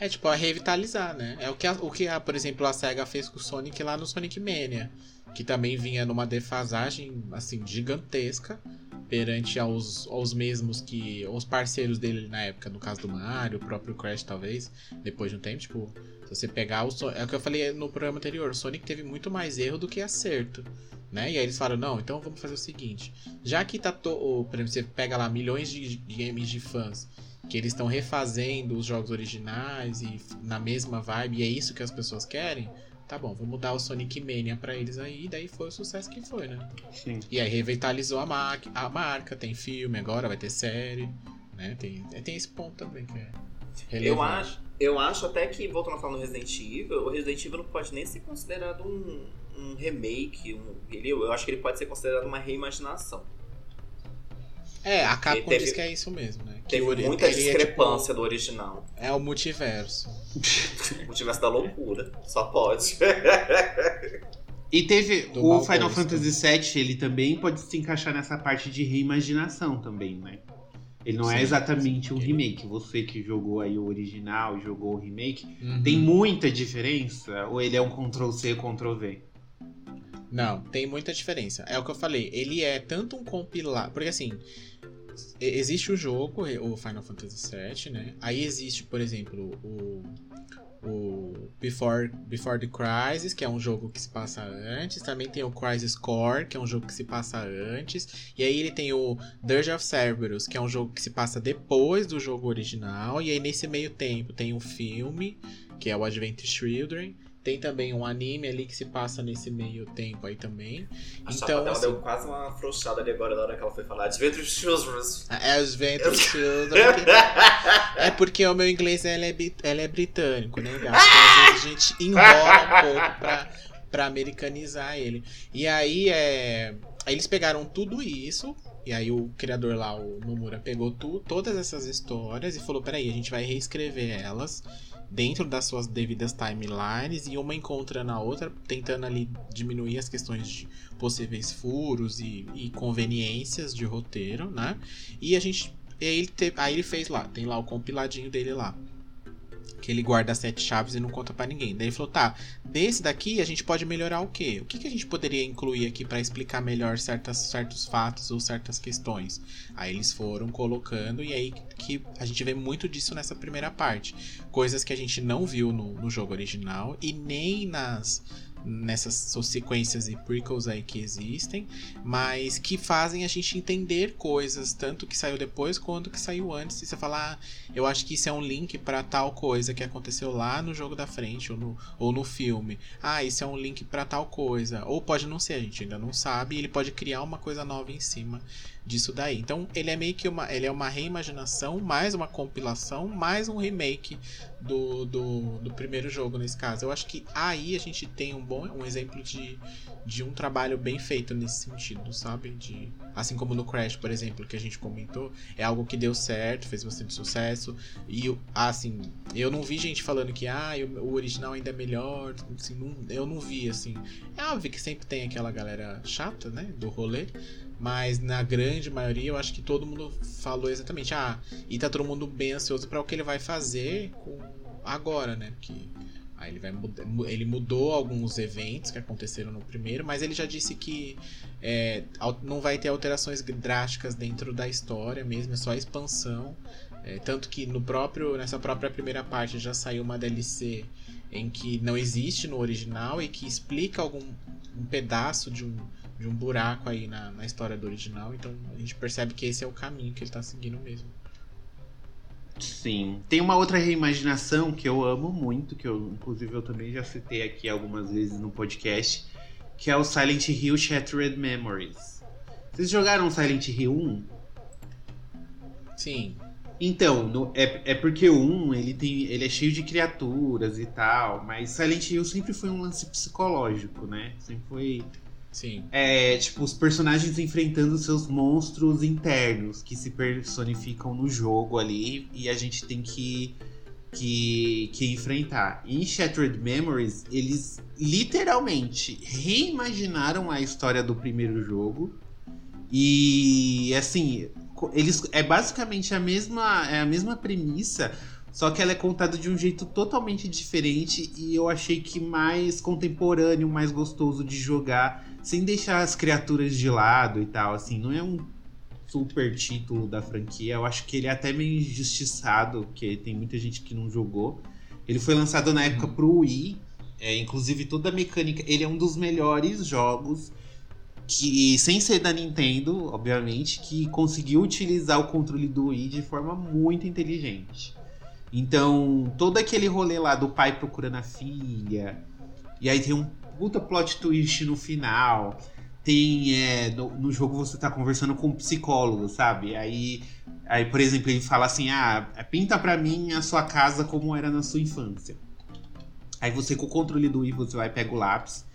É tipo, a revitalizar, né? É o que, a, o que a, por exemplo, a SEGA fez com o Sonic lá no Sonic Mania. Que também vinha numa defasagem, assim, gigantesca perante aos, aos mesmos que. os parceiros dele na época, no caso do Mario, o próprio Crash, talvez, depois de um tempo, tipo, se você pegar o Sonic. É o que eu falei no programa anterior, o Sonic teve muito mais erro do que acerto. Né? E aí eles falaram, não, então vamos fazer o seguinte. Já que tá. To... Exemplo, você pega lá milhões de games de fãs que eles estão refazendo os jogos originais e na mesma vibe, e é isso que as pessoas querem, tá bom, vamos dar o Sonic Mania pra eles aí, e daí foi o sucesso que foi, né? Sim. E aí revitalizou a, ma a marca, tem filme agora, vai ter série, né? Tem, tem esse ponto também que é relevante. Eu acho, eu acho até que, voltando a falar no Resident Evil, o Resident Evil não pode nem ser considerado um, um remake, um, ele, eu acho que ele pode ser considerado uma reimaginação. É, a Capcom teve- diz que é isso mesmo, né? Que Teve muita ele é, discrepância tipo, do original. É o multiverso. *laughs* O multiverso da loucura. Só pode. E teve Do o Final. Fantasy VII, ele também pode se encaixar nessa parte de reimaginação também, né? Ele não é Sim, exatamente um remake. Você que jogou aí o original, jogou o remake, Uhum. tem muita diferença? Ou ele é um Ctrl-C, Ctrl-V? Não, tem muita diferença. É o que eu falei. Ele é tanto um compilado. Porque assim. E- Existe o jogo, o Final Fantasy VII, né? Aí existe, por exemplo, o. O Before, Before the Crisis, que é um jogo que se passa antes. Também tem o Crisis Core, que é um jogo que se passa antes. E aí ele tem o Dirge of Cerberus, que é um jogo que se passa depois do jogo original. E aí nesse meio tempo tem um filme, que é o Adventure Children. Tem também um anime ali que se passa nesse meio tempo aí também. A Então, assim- deu quase uma afrouxada ali agora na hora que ela foi falar. Adventure Children. É Adventure Children. *laughs* É porque o meu inglês ele é, ele é britânico, né, gato? Então, às vezes a gente enrola um pouco pra, pra *laughs* americanizar ele. E aí, é... aí eles pegaram tudo isso. E aí o criador lá, o Nomura, pegou tu, todas essas histórias e falou: peraí, a gente vai reescrever elas dentro das suas devidas timelines e uma encontrando a outra, tentando ali diminuir as questões de possíveis furos e, e conveniências de roteiro, né? E a gente. e aí ele, te- aí ele fez lá, tem lá o compiladinho dele lá. Que ele guarda as sete chaves e não conta pra ninguém. Daí ele falou: tá, desse daqui a gente pode melhorar o quê? O que, que a gente poderia incluir aqui pra explicar melhor certas, certos fatos ou certas questões? Aí eles foram colocando, e aí que a gente vê muito disso nessa primeira parte. Coisas que a gente não viu no, no jogo original e nem nas nessas sequências e prequels aí que existem, mas que fazem a gente entender coisas, tanto que saiu depois quanto que saiu antes. E você fala, ah, eu acho que isso é um link pra tal coisa que aconteceu lá no jogo da frente ou no, ou no filme. Ah, isso é um link pra tal coisa. Ou pode não ser, a gente ainda não sabe, e ele pode criar uma coisa nova em cima disso daí. Então, ele é meio que uma, ele é uma reimaginação, mais uma compilação, mais um remake do, do, do primeiro jogo nesse caso. Eu acho que aí a gente tem um bom um exemplo de, de um trabalho bem feito nesse sentido, sabe? De, assim como no Crash, por exemplo, que a gente comentou, é algo que deu certo, fez bastante sucesso. E assim, eu não vi gente falando que ah, o, o original ainda é melhor. Assim, não- eu não vi assim. É óbvio que sempre tem aquela galera chata, né? Do rolê. Mas na grande maioria eu acho que todo mundo falou exatamente. Ah, e tá todo mundo bem ansioso para o que ele vai fazer com agora, né? Porque aí ele vai mudar, ele mudou alguns eventos que aconteceram no primeiro, mas ele já disse que é, não vai ter alterações drásticas dentro da história mesmo, é só expansão. É, tanto que no próprio nessa própria primeira parte já saiu uma DLC em que não existe no original e que explica algum um pedaço de um de um buraco aí na, na história do original, então a gente percebe que esse é o caminho que ele tá seguindo mesmo. Sim. Tem uma outra reimaginação que eu amo muito, que eu, inclusive, eu também já citei aqui algumas vezes no podcast, que é o Silent Hill Shattered Memories. Vocês jogaram Silent Hill 1? Sim, Então, no- é, é porque o 1, ele, tem, ele é cheio de criaturas e tal, mas Silent Hill sempre foi um lance psicológico, né? Sempre foi sim. é, tipo, os personagens enfrentando seus monstros internos que se personificam no jogo ali e a gente tem que, que, que enfrentar. Em Shattered Memories, eles literalmente reimaginaram a história do primeiro jogo e assim, eles é basicamente a mesma é a mesma premissa, Só que ela é contada de um jeito totalmente diferente e eu achei que mais contemporâneo, mais gostoso de jogar, sem deixar as criaturas de lado e tal. Assim, não é um super título da franquia. Eu acho que ele é até meio injustiçado, porque tem muita gente que não jogou. Ele foi lançado na época pro Wii. É, inclusive toda a mecânica. Ele é um dos melhores jogos que, sem ser da Nintendo, obviamente, que conseguiu utilizar o controle do Wii de forma muito inteligente. Então, todo aquele rolê lá do pai procurando a filha, e aí tem um puta plot twist no final. Tem. É, no, no jogo você tá conversando com um psicólogo, sabe? Aí, aí, por exemplo, ele fala assim: ah, pinta pra mim a sua casa como era na sua infância. Aí você, com o controle do Wii, você vai pega o lápis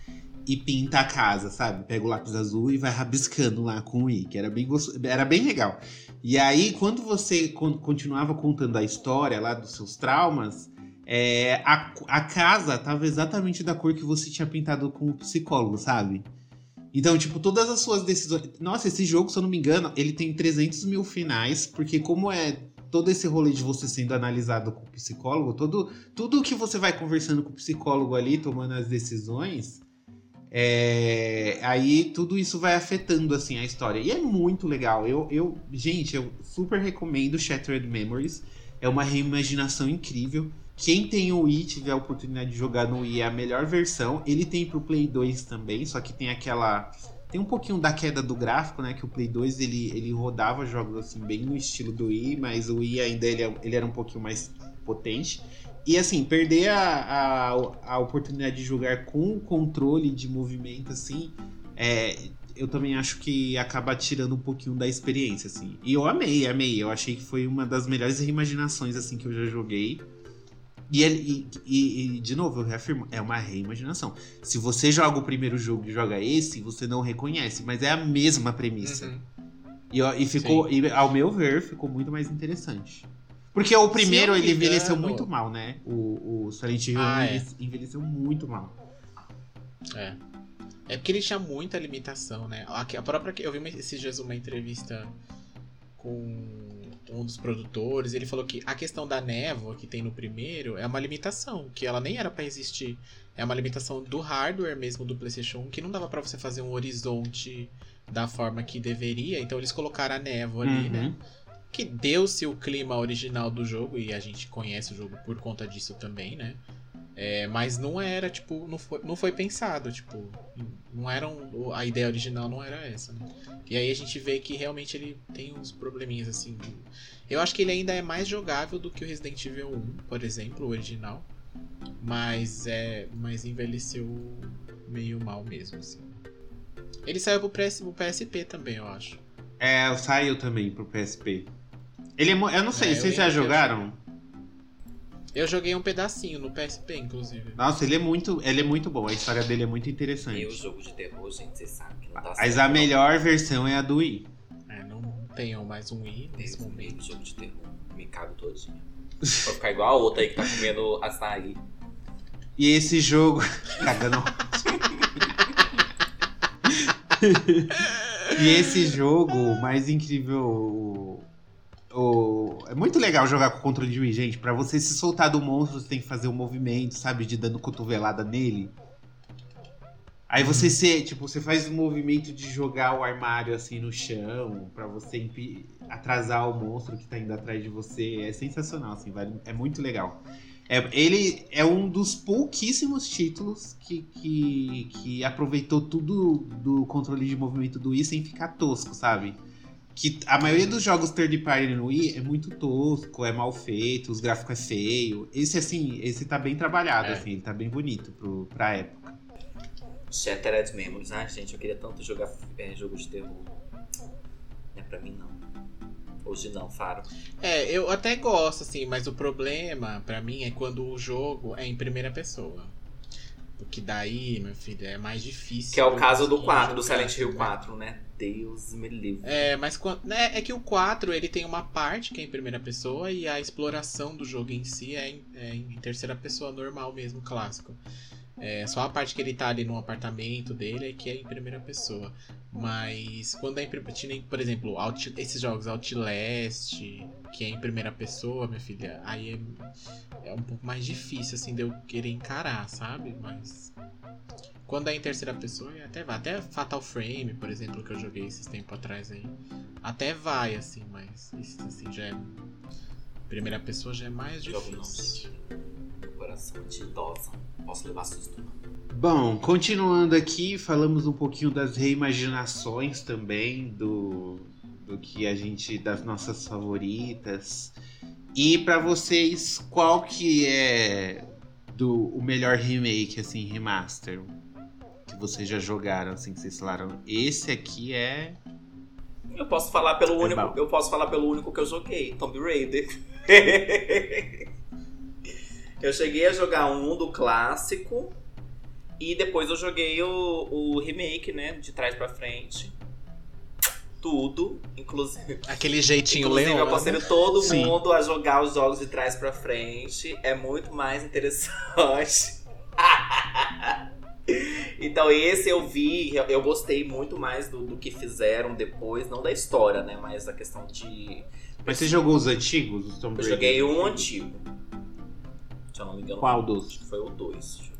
e pinta a casa, sabe? Pega o lápis azul e vai rabiscando lá com o I, que era bem, era bem legal. E aí, quando você continuava contando a história lá dos seus traumas, é, a, a casa tava exatamente da cor que você tinha pintado com o psicólogo, sabe? Então, tipo, todas as suas decisões. Nossa, esse jogo, se eu não me engano, ele tem 300 mil finais, porque como é todo esse rolê de você sendo analisado com o psicólogo, todo, tudo que você vai conversando com o psicólogo ali, tomando as decisões, é, aí tudo isso vai afetando assim a história. E é muito legal. Eu, eu, gente, eu super recomendo Shattered Memories. É uma reimaginação incrível. Quem tem o Wii tiver a oportunidade de jogar no Wii é a melhor versão. Ele tem pro Play 2 também, só que tem aquela tem um pouquinho da queda do gráfico, né? Que o Play 2 ele, ele rodava jogos assim bem no estilo do Wii, mas o Wii ainda ele, ele era um pouquinho mais potente. E assim, perder a, a, a oportunidade de jogar com controle de movimento, assim, é, eu também acho que acaba tirando um pouquinho da experiência, assim. E eu amei, amei. Eu achei que foi uma das melhores reimaginações, assim, que eu já joguei. E, e, e, e, de novo, eu reafirmo, é uma reimaginação. Se você joga o primeiro jogo e joga esse, você não reconhece, mas é a mesma premissa. Uhum. E, e ficou, e, ao meu ver, ficou muito mais interessante. Porque o primeiro ele envelheceu muito mal, né? O, o Silent Hill ah, é. envelheceu muito mal. É. É porque ele tinha muita limitação, né? A, a própria. Eu vi esses dias uma entrevista com um dos produtores. Ele falou que a questão da névoa que tem no primeiro é uma limitação, que ela nem era para existir. É uma limitação do hardware mesmo do PlayStation 1, que não dava para você fazer um horizonte da forma que deveria. Então eles colocaram a névoa ali, né? uhum. né? que deu-se o clima original do jogo, e a gente conhece o jogo por conta disso também, né? É, mas não era, tipo, não foi, não foi pensado, tipo, não era um, a ideia original não era essa, né? E aí a gente vê que realmente ele tem uns probleminhas, assim. Eu acho que ele ainda é mais jogável do que o Resident Evil 1, por exemplo, o original. Mas é. Mas envelheceu meio mal mesmo, assim. Ele saiu pro, PS, pro PSP também, eu acho. É, saiu também pro PSP. Ele é, eu não sei, é, vocês já jogaram? Eu joguei um pedacinho no PSP, inclusive. Nossa, ele é muito, ele é muito bom. A história dele é muito interessante. E o jogo de terror, gente, você sabe que não tá Mas a melhor versão é a do Wii. É, não tenho mais um Wii nesse momento. jogo de terror. Me cago todinho. Vou ficar igual a outra aí que tá comendo açaí. E esse jogo. *laughs* Cagando. *laughs* e esse jogo, mais incrível o... É muito legal jogar com controle de Wii, gente. Pra você se soltar do monstro, você tem que fazer um movimento, sabe? De dando cotovelada nele. Aí você se, tipo, você faz o um movimento de jogar o armário assim no chão para você atrasar o monstro que tá indo atrás de você. É sensacional, assim, vale, é muito legal. É, ele é um dos pouquíssimos títulos que, que, que aproveitou tudo do controle de movimento do Wii sem ficar tosco, sabe? Que a maioria dos jogos third party no Wii é muito tosco, é mal feito, os gráficos é feio. Esse, assim, esse tá bem trabalhado, é. assim, ele tá bem bonito pro, pra época. Shattered Memories, ah, gente, eu queria tanto jogar é, jogo de terror. Não é pra mim, não. Hoje não, Faro. É, eu até gosto, assim, mas o problema para mim é quando o jogo é em primeira pessoa. Porque daí, meu filho, é mais difícil. Que é o caso do 4, do Silent Hill 4, né? Deus me livre. É, mas né, é que o 4 ele tem uma parte que é em primeira pessoa e a exploração do jogo em si é em, é em terceira pessoa normal mesmo, clássico. É, só a parte que ele tá ali no apartamento dele é que é em primeira pessoa. Mas quando é em primeira por exemplo, Out, esses jogos Outlast, que é em primeira pessoa, minha filha, aí é, é um pouco mais difícil assim de eu querer encarar, sabe? Mas quando é em terceira pessoa, até vai. Até Fatal Frame, por exemplo, que eu joguei esses tempos atrás aí. Até vai, assim, mas isso assim já é. Primeira pessoa já é mais difícil. Gente. Coração de idosa. Posso levar susto. Bom, continuando aqui, falamos um pouquinho das reimaginações também do, do que a gente das nossas favoritas. E pra vocês, qual que é do o melhor remake assim, remaster que vocês já jogaram assim, que vocês falaram, esse aqui é Eu posso falar pelo É único. bom. Eu posso falar pelo único que eu joguei, Tomb Raider. *laughs* eu cheguei a jogar um do clássico e depois eu joguei o, o remake, né? De trás pra frente. Tudo, inclusive. Aquele jeitinho Inclusive, eu leão. aconselho todo Sim. mundo a jogar os jogos de trás pra frente. É muito mais interessante. *laughs* então, esse eu vi, eu- eu gostei muito mais do, do que fizeram depois, não da história, né? Mas da questão de. Mas você jogou os antigos, os Tomb Eu joguei um antigo. Se eu não me engano. Qual Acho dos? que foi o 2.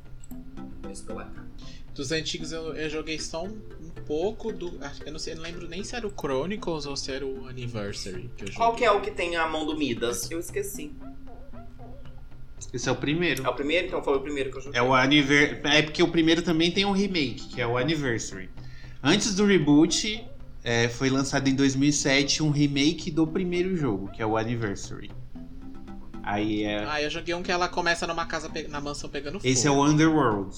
Conheço pela cara. Dos antigos eu, eu joguei só um, um pouco do. acho que Eu não sei, eu não lembro nem se era o Chronicles ou se era o Anniversary que. Qual que é o que tem a mão do Midas? Eu esqueci. Esse é o primeiro. É o primeiro? Então foi o primeiro que eu joguei. É o Anniversary. É porque o primeiro também tem um remake, que é o Anniversary. Antes do reboot, é, foi lançado em 2007 um remake do primeiro jogo, que é o Anniversary. Aí é. Ah, eu joguei um que ela começa numa casa pe- na mansão pegando fogo. Esse é o Underworld.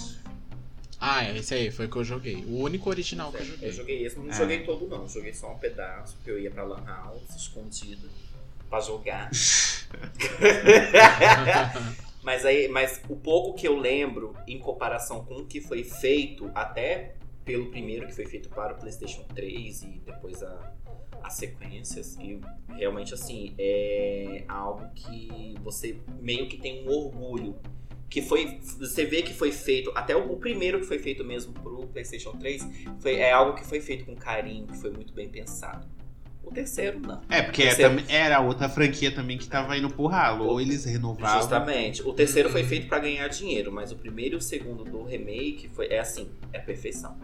Ah, é, esse aí foi o que eu joguei. O único original que eu Eu joguei. joguei esse, mas não É. joguei todo não. Joguei só um pedaço, porque eu ia pra Lan House, escondido, pra jogar. *laughs* mas, aí, mas o pouco que eu lembro, em comparação com o que foi feito, até pelo primeiro que foi feito para o PlayStation 3 e depois a, as sequências, e realmente assim, é algo que você meio que tem um orgulho. Que foi. Você vê que foi feito. Até o, o primeiro que foi feito mesmo pro PlayStation 3 foi, é algo que foi feito com carinho, que foi muito bem pensado. O terceiro, não. É, porque é Terceiro. era outra franquia também que tava indo pro ralo. Ou eles renovavam. Justamente. O terceiro foi feito pra ganhar dinheiro, mas o primeiro e o segundo do remake foi, é assim, é perfeição.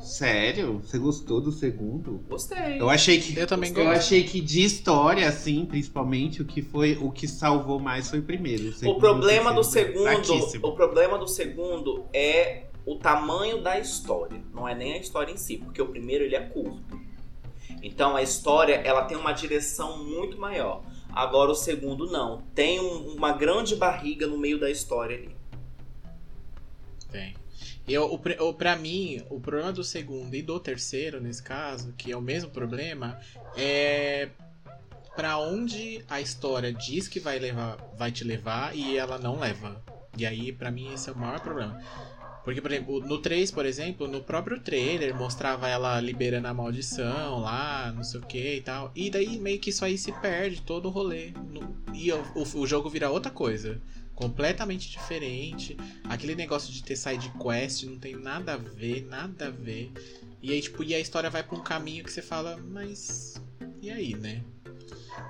Sério? Você gostou do segundo? Gostei. Eu achei que. Eu também Eu gosto. achei que de história, assim, principalmente, o que foi o que salvou mais foi o primeiro. O segundo, problema do terceiro, segundo, fraquíssimo. o problema do segundo é o tamanho da história, não é nem a história em si, porque o primeiro ele é curto. Então a história ela tem uma direção muito maior. Agora o segundo não, tem um- uma grande barriga no meio da história ali. Tem. Eu, o, pra mim, o problema do segundo e do terceiro, nesse caso, que é o mesmo problema, é pra onde a história diz que vai levar, vai te levar e ela não leva. E aí, pra mim, esse é o maior problema. Porque, por exemplo, no 3, por exemplo, no próprio trailer mostrava ela liberando a maldição lá, não sei o que e tal. E daí meio que isso aí se perde todo o rolê. E o, o jogo vira outra coisa. Completamente diferente. Aquele negócio de ter side quest não tem nada a ver, nada a ver. E aí, tipo, e a história vai pra um caminho que você fala, mas. E aí, né?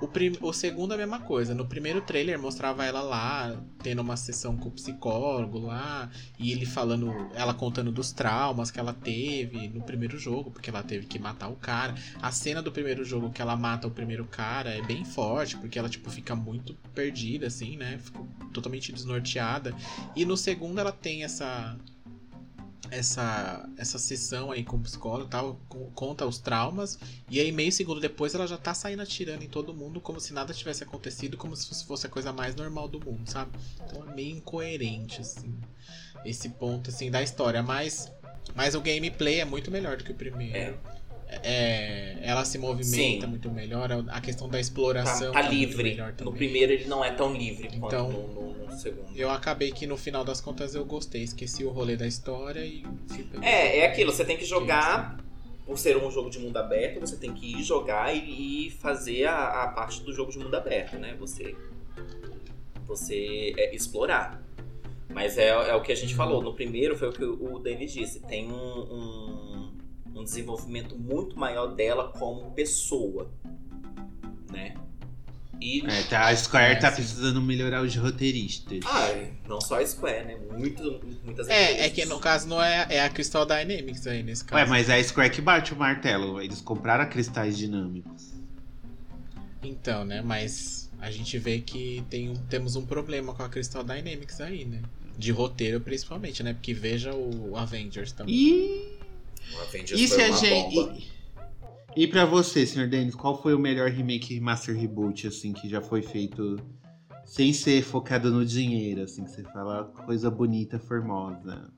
O, prim... o segundo é a mesma coisa. No primeiro trailer mostrava ela lá, tendo uma sessão com o psicólogo lá, e ele falando, ela contando dos traumas que ela teve no primeiro jogo, porque ela teve que matar o cara. A cena do primeiro jogo que ela mata o primeiro cara é bem forte, porque ela, tipo, fica muito perdida, assim, né? Fica totalmente desnorteada. E no segundo ela tem essa essa essa sessão aí com o psicólogo tal, co- conta os traumas, e aí meio segundo depois ela já tá saindo atirando em todo mundo como se nada tivesse acontecido, como se fosse- fosse a coisa mais normal do mundo, sabe? Então é meio incoerente, assim, esse ponto, assim, da história, mas, mas o gameplay é muito melhor do que o primeiro. É. É, ela se movimenta Sim. muito melhor, a questão da exploração Tá, tá tá livre. No primeiro ele não é tão livre Então, quanto no, no- no segundo. Eu acabei que no final das contas eu gostei, esqueci o rolê da história e É, é aquilo, você tem que jogar, por ser um jogo de mundo aberto, você tem que ir jogar e, e fazer a, a parte do jogo de mundo aberto, né? Você, você é, explorar. Mas é, é o que a gente falou. No primeiro foi o que o Danny disse. Tem um, um, um desenvolvimento muito maior dela como pessoa. Né? E. É, tá, a Square É, tá sim. precisando melhorar os roteiristas. Ai, não só a Square, né? Muito, muitas É, é empresas. que no caso não é, é a Crystal Dynamics aí nesse caso. Ué, mas é a Square que bate o martelo. Eles compraram cristais dinâmicos. Então, né? Mas a gente vê que tem um- temos um problema com a Crystal Dynamics aí, né? De roteiro principalmente, né? Porque veja o Avengers também. E. O Avengers E se foi a gente. bomba. E, e pra você, Sr. Denis, qual foi o melhor remake remaster reboot, assim, que já foi feito sem ser focado no dinheiro, assim, que você fala coisa bonita, formosa?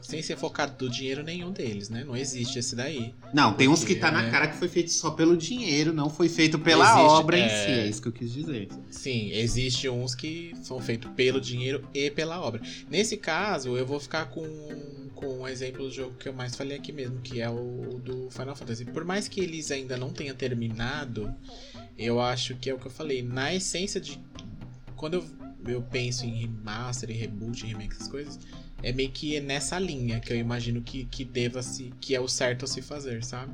Sem ser focado do dinheiro nenhum deles, né? Não existe esse daí. Não, tem uns que tá na né? cara que foi feito só pelo dinheiro, não foi feito pela Existe, obra em é. si, é isso que eu quis dizer. Sim, existe uns que são feitos pelo dinheiro e pela obra. Nesse caso, eu vou ficar com, com um exemplo do jogo que eu mais falei aqui mesmo, que é o do Final Fantasy. Por mais que eles ainda não tenham terminado, eu acho que é o que eu falei. Na essência de. Quando eu, eu penso em remaster, em reboot, em remake, essas coisas, é meio que nessa linha que eu imagino que, que deva se. que é o certo a se fazer, sabe?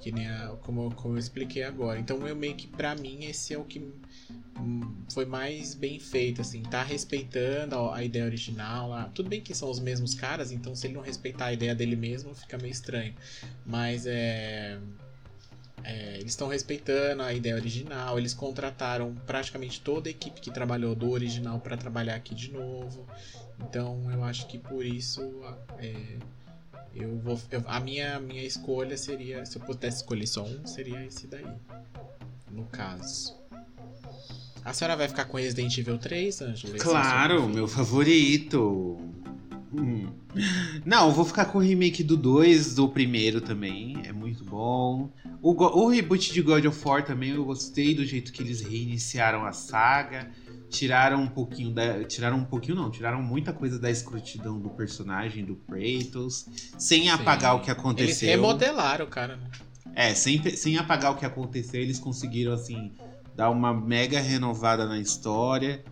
Que nem a- como, como eu expliquei agora. Então eu meio que, pra mim, esse é o que foi mais bem feito, assim, tá respeitando a, ideia original lá. Tudo bem que são os mesmos caras, então se ele não respeitar a ideia dele mesmo, fica meio estranho. Mas é. é, eles estão respeitando a ideia original, eles contrataram praticamente toda a equipe que trabalhou do original para trabalhar aqui de novo. Então eu acho que por isso é, eu vou, eu- a minha, minha escolha seria, se eu pudesse escolher só um, seria esse daí. No caso. A senhora vai ficar com Resident Evil 3, Ângela? É o Claro, meu favorito. Hum. Não, vou ficar com o remake do 2, do primeiro também. É muito bom. O, o reboot de God of War também eu gostei do jeito que eles reiniciaram a saga. Tiraram um pouquinho da. Tiraram um pouquinho, não, tiraram muita coisa da escrutidão do personagem do Kratos. Sem Sim. apagar o que Eles aconteceu. remodelaram, cara. né? É, sem, sem apagar o que aconteceu, eles conseguiram, assim, dar uma mega renovada na história.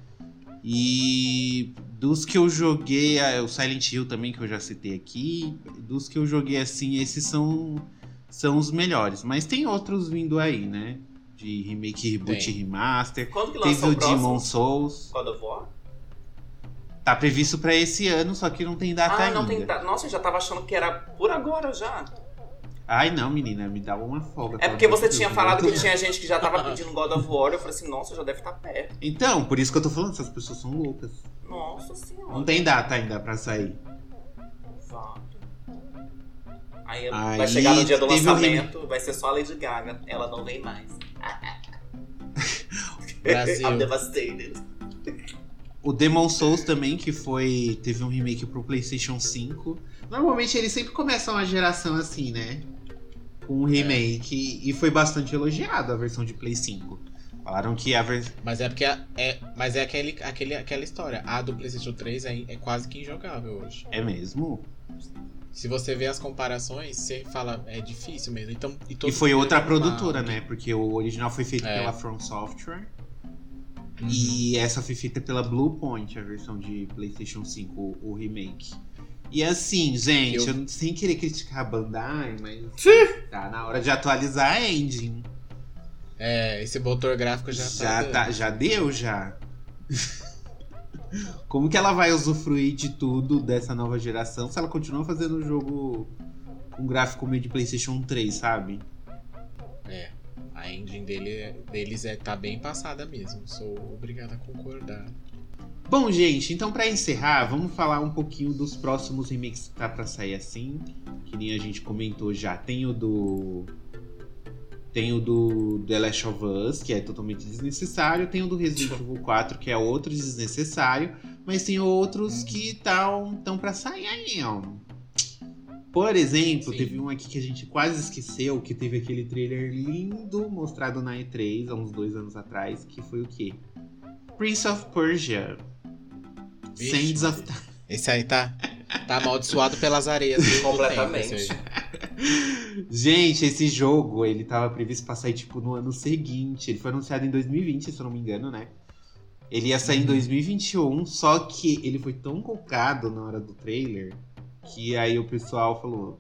E dos que eu joguei, ah, o Silent Hill também, que eu já citei aqui, dos que eu joguei, assim, esses são, são os melhores. Mas tem outros vindo aí, né? De remake, reboot Tem. remaster. Quando que Teve o o? Demon Souls. God of War? Tá previsto pra esse ano, só que não tem data Ah, ainda. não tem data. Nossa, eu já tava achando que era por agora já. Ai, não, menina, me dá uma folga. É porque você tinha falado eu que tinha gente que já tava *laughs* pedindo God of War. Eu falei assim, nossa, já deve estar perto. Então, por isso que eu tô falando, essas pessoas são loucas. Nossa senhora. Não tem data ainda pra sair. Exato. Aí, Aí vai chegar no dia do lançamento, vai ser só a Lady Gaga. Ela não vem mais. *laughs* Brasil. I'm devastated. O Demon Souls também, que foi. Teve um remake pro PlayStation 5. Normalmente eles sempre começam a geração assim, né? Com um remake. E foi bastante elogiado a versão de Play 5. Falaram que a versão. Mas é porque a- é, mas é aquele, aquele, aquela história. A do PlayStation 3 é, é quase que injogável hoje. É mesmo? Se você vê as comparações, você fala, é difícil mesmo. Então, e, E foi outra produtora, né? Porque o original foi feito É. pela From Software. Uhum. E essa foi feita pela Bluepoint, a versão de PlayStation 5, o remake. E assim, gente, Eu- eu... sem querer criticar a Bandai, mas tá na hora de atualizar a engine. É, esse motor gráfico já, Já, tá. tá, já deu, já. Como que ela vai usufruir de tudo dessa nova geração se ela continua fazendo o jogo com gráfico meio de PlayStation 3, sabe? É. A engine dele, deles é, tá bem passada mesmo. Sou obrigado a concordar. Bom, gente, então pra encerrar, vamos falar um pouquinho dos próximos remakes que tá pra sair assim. Que nem a gente comentou já. Tem o do. Tem o do The Last of Us, que é totalmente desnecessário. Tem o do Resident Evil 4, que é outro desnecessário. Mas tem outros que estão tão pra sair aí, ó. Por exemplo, Sim. teve um aqui que a gente quase esqueceu, que teve aquele trailer lindo mostrado na E3 há uns dois anos atrás, que foi o quê? Prince of Persia. Vixe, Sands *laughs* of Esse aí tá, tá amaldiçoado pelas areias. Completamente. Gente, esse jogo, ele tava previsto pra sair, tipo, no ano seguinte. Ele foi anunciado em 2020, se eu não me engano, né? Ele ia sair em 2021, só que ele foi tão colocado na hora do trailer que aí o pessoal falou.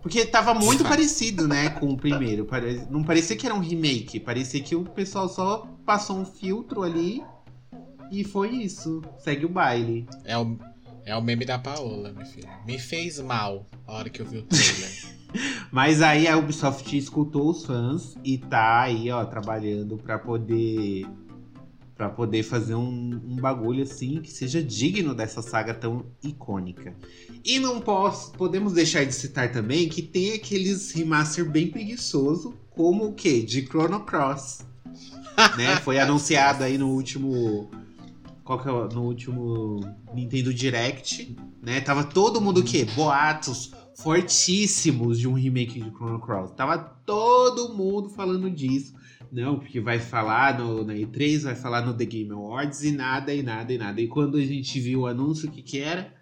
Porque tava muito *laughs* parecido, né, com o primeiro. Não parecia que era um remake, parecia que o pessoal só passou um filtro ali e foi isso. Segue o baile. É o, é o meme da Paola, meu filho. Me fez mal a hora que eu vi o trailer. *laughs* Mas aí a Ubisoft escutou os fãs e tá aí, ó, trabalhando pra poder para poder fazer um, um bagulho assim que seja digno dessa saga tão icônica. E não posso, podemos deixar de citar também que tem aqueles remaster bem preguiçoso, como o que? De Chrono Cross. né? Foi anunciado aí no último qual que é no último Nintendo Direct, né? Tava todo mundo o quê? Boatos fortíssimos de um remake de Chrono Cross. Tava todo mundo falando disso. Não, porque vai falar no, na E3, vai falar no The Game Awards e nada, e nada, e nada. E quando a gente viu o anúncio, o que que era?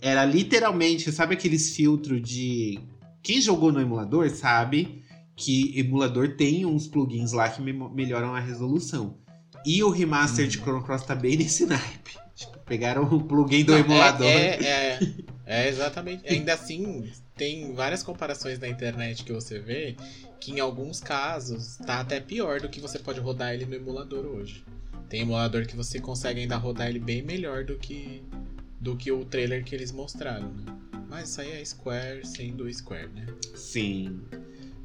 Era literalmente, sabe aqueles filtros de... Quem jogou no emulador sabe que emulador tem uns plugins lá que me- melhoram a resolução. E o remaster de Chrono Cross tá bem nesse naipe. Tipo, pegaram o plugin do Não, é- emulador. É, é, é, exatamente. *laughs* Ainda assim, tem várias comparações na internet que você vê que em alguns casos tá até pior do que você pode rodar ele no emulador hoje. Tem emulador que você consegue ainda rodar ele bem melhor do que do que o trailer que eles mostraram, né? Mas isso aí é Square sendo Square, né? Sim.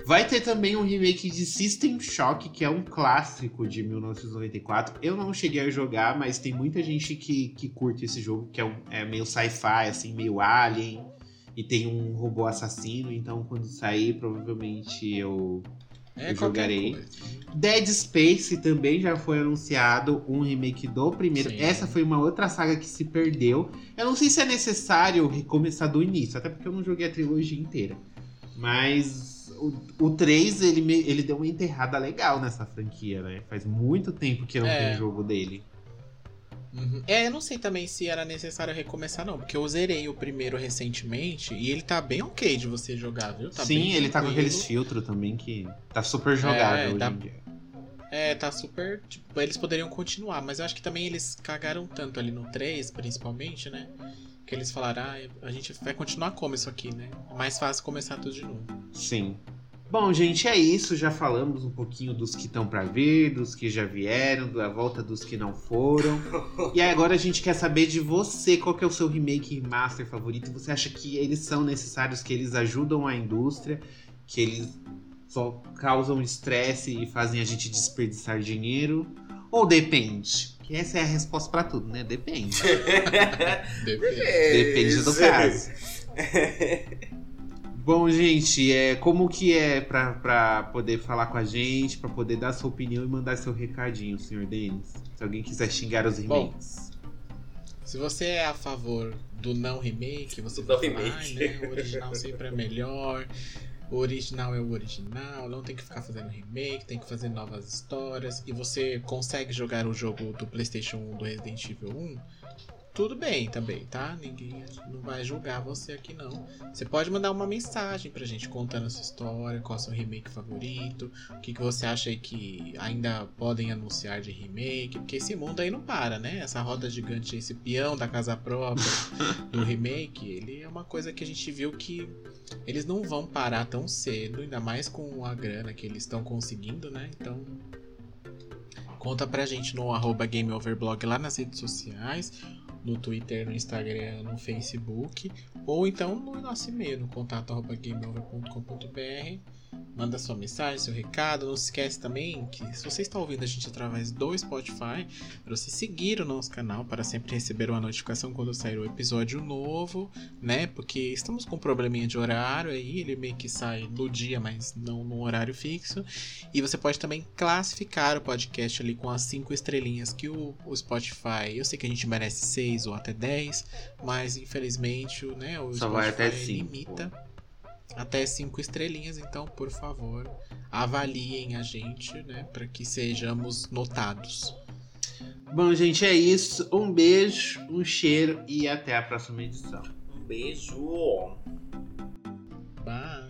Vai ter também um remake de System Shock, que é um clássico de 1994. Eu não cheguei a jogar, mas tem muita gente que, que curte esse jogo, que é, um- é meio sci-fi, assim, meio alien. E tem um robô assassino, então quando sair, provavelmente eu. É Eu jogarei. coisa. Dead Space também já foi anunciado um remake do primeiro. Sim. Essa foi uma outra saga que se perdeu. Eu não sei se é necessário recomeçar do início, até porque eu não joguei a trilogia inteira. Mas o, o 3, ele, me- ele deu uma enterrada legal nessa franquia, né? Faz muito tempo que não É. tem jogo dele. Uhum. É, eu não sei também se era necessário recomeçar, não, porque eu zerei o primeiro recentemente e ele tá bem ok de você jogar, viu? Tá Sim, ele tá com tranquilo. aqueles filtros também que tá super jogável hoje tá-. É, tá super. Tipo, eles poderiam continuar, mas eu acho que também eles cagaram tanto ali no 3, principalmente, né? Que eles falaram, ah, a gente vai continuar como isso aqui, né? É mais fácil começar tudo de novo. Sim. Bom, gente, é isso. Já falamos um pouquinho dos que estão pra vir, dos que já vieram, da volta dos que não foram. *laughs* e aí agora a gente quer saber de você, qual que é o seu remake e master favorito? Você acha que eles são necessários, que eles ajudam a indústria, que eles só causam estresse e fazem a gente desperdiçar dinheiro? Ou depende? Que essa é a resposta pra tudo, né? Depende. *laughs* Depende. Depende do caso. Bom, gente, é, como que é pra, pra poder falar com a gente, pra poder dar sua opinião e mandar seu recadinho, senhor Denis? Se alguém quiser xingar os remakes. Se você é a favor do não remake, você Do vai falar, remake." né, o original sempre é melhor. O original é o original, não tem que ficar fazendo remake, tem que fazer novas histórias. E você consegue jogar o jogo do PlayStation 1 do Resident Evil 1, tudo bem também, tá? Ninguém não vai julgar você aqui não. Você pode mandar uma mensagem pra gente contando a sua história, qual é o seu remake favorito, o que, que você acha aí que ainda podem anunciar de remake, porque esse mundo aí não para, né? Essa roda gigante, esse peão da casa própria *laughs* do remake, ele é uma coisa que a gente viu que eles não vão parar tão cedo, ainda mais com a grana que eles estão conseguindo, né? Então conta pra gente no arroba GameOverblog lá nas redes sociais, no Twitter, no Instagram, no Facebook, ou então no nosso e-mail, no contato arroba gameover.com.br. Manda sua mensagem, seu recado. Não se esquece também que se você está ouvindo a gente através do Spotify, para você seguir o nosso canal para sempre receber uma notificação quando sair o episódio novo, né? Porque estamos com um probleminha de horário aí, ele meio que sai no dia, mas não no horário fixo. E você pode também classificar o podcast ali com as cinco estrelinhas que o, o Spotify. Eu sei que a gente merece seis ou até 10, mas infelizmente o, né, o Só vai Spotify até cinco. limita até cinco estrelinhas. Então, por favor, avaliem a gente, né, para que sejamos notados. Bom, gente, é isso. Um beijo, um cheiro e até a próxima edição. Um beijo. Bye.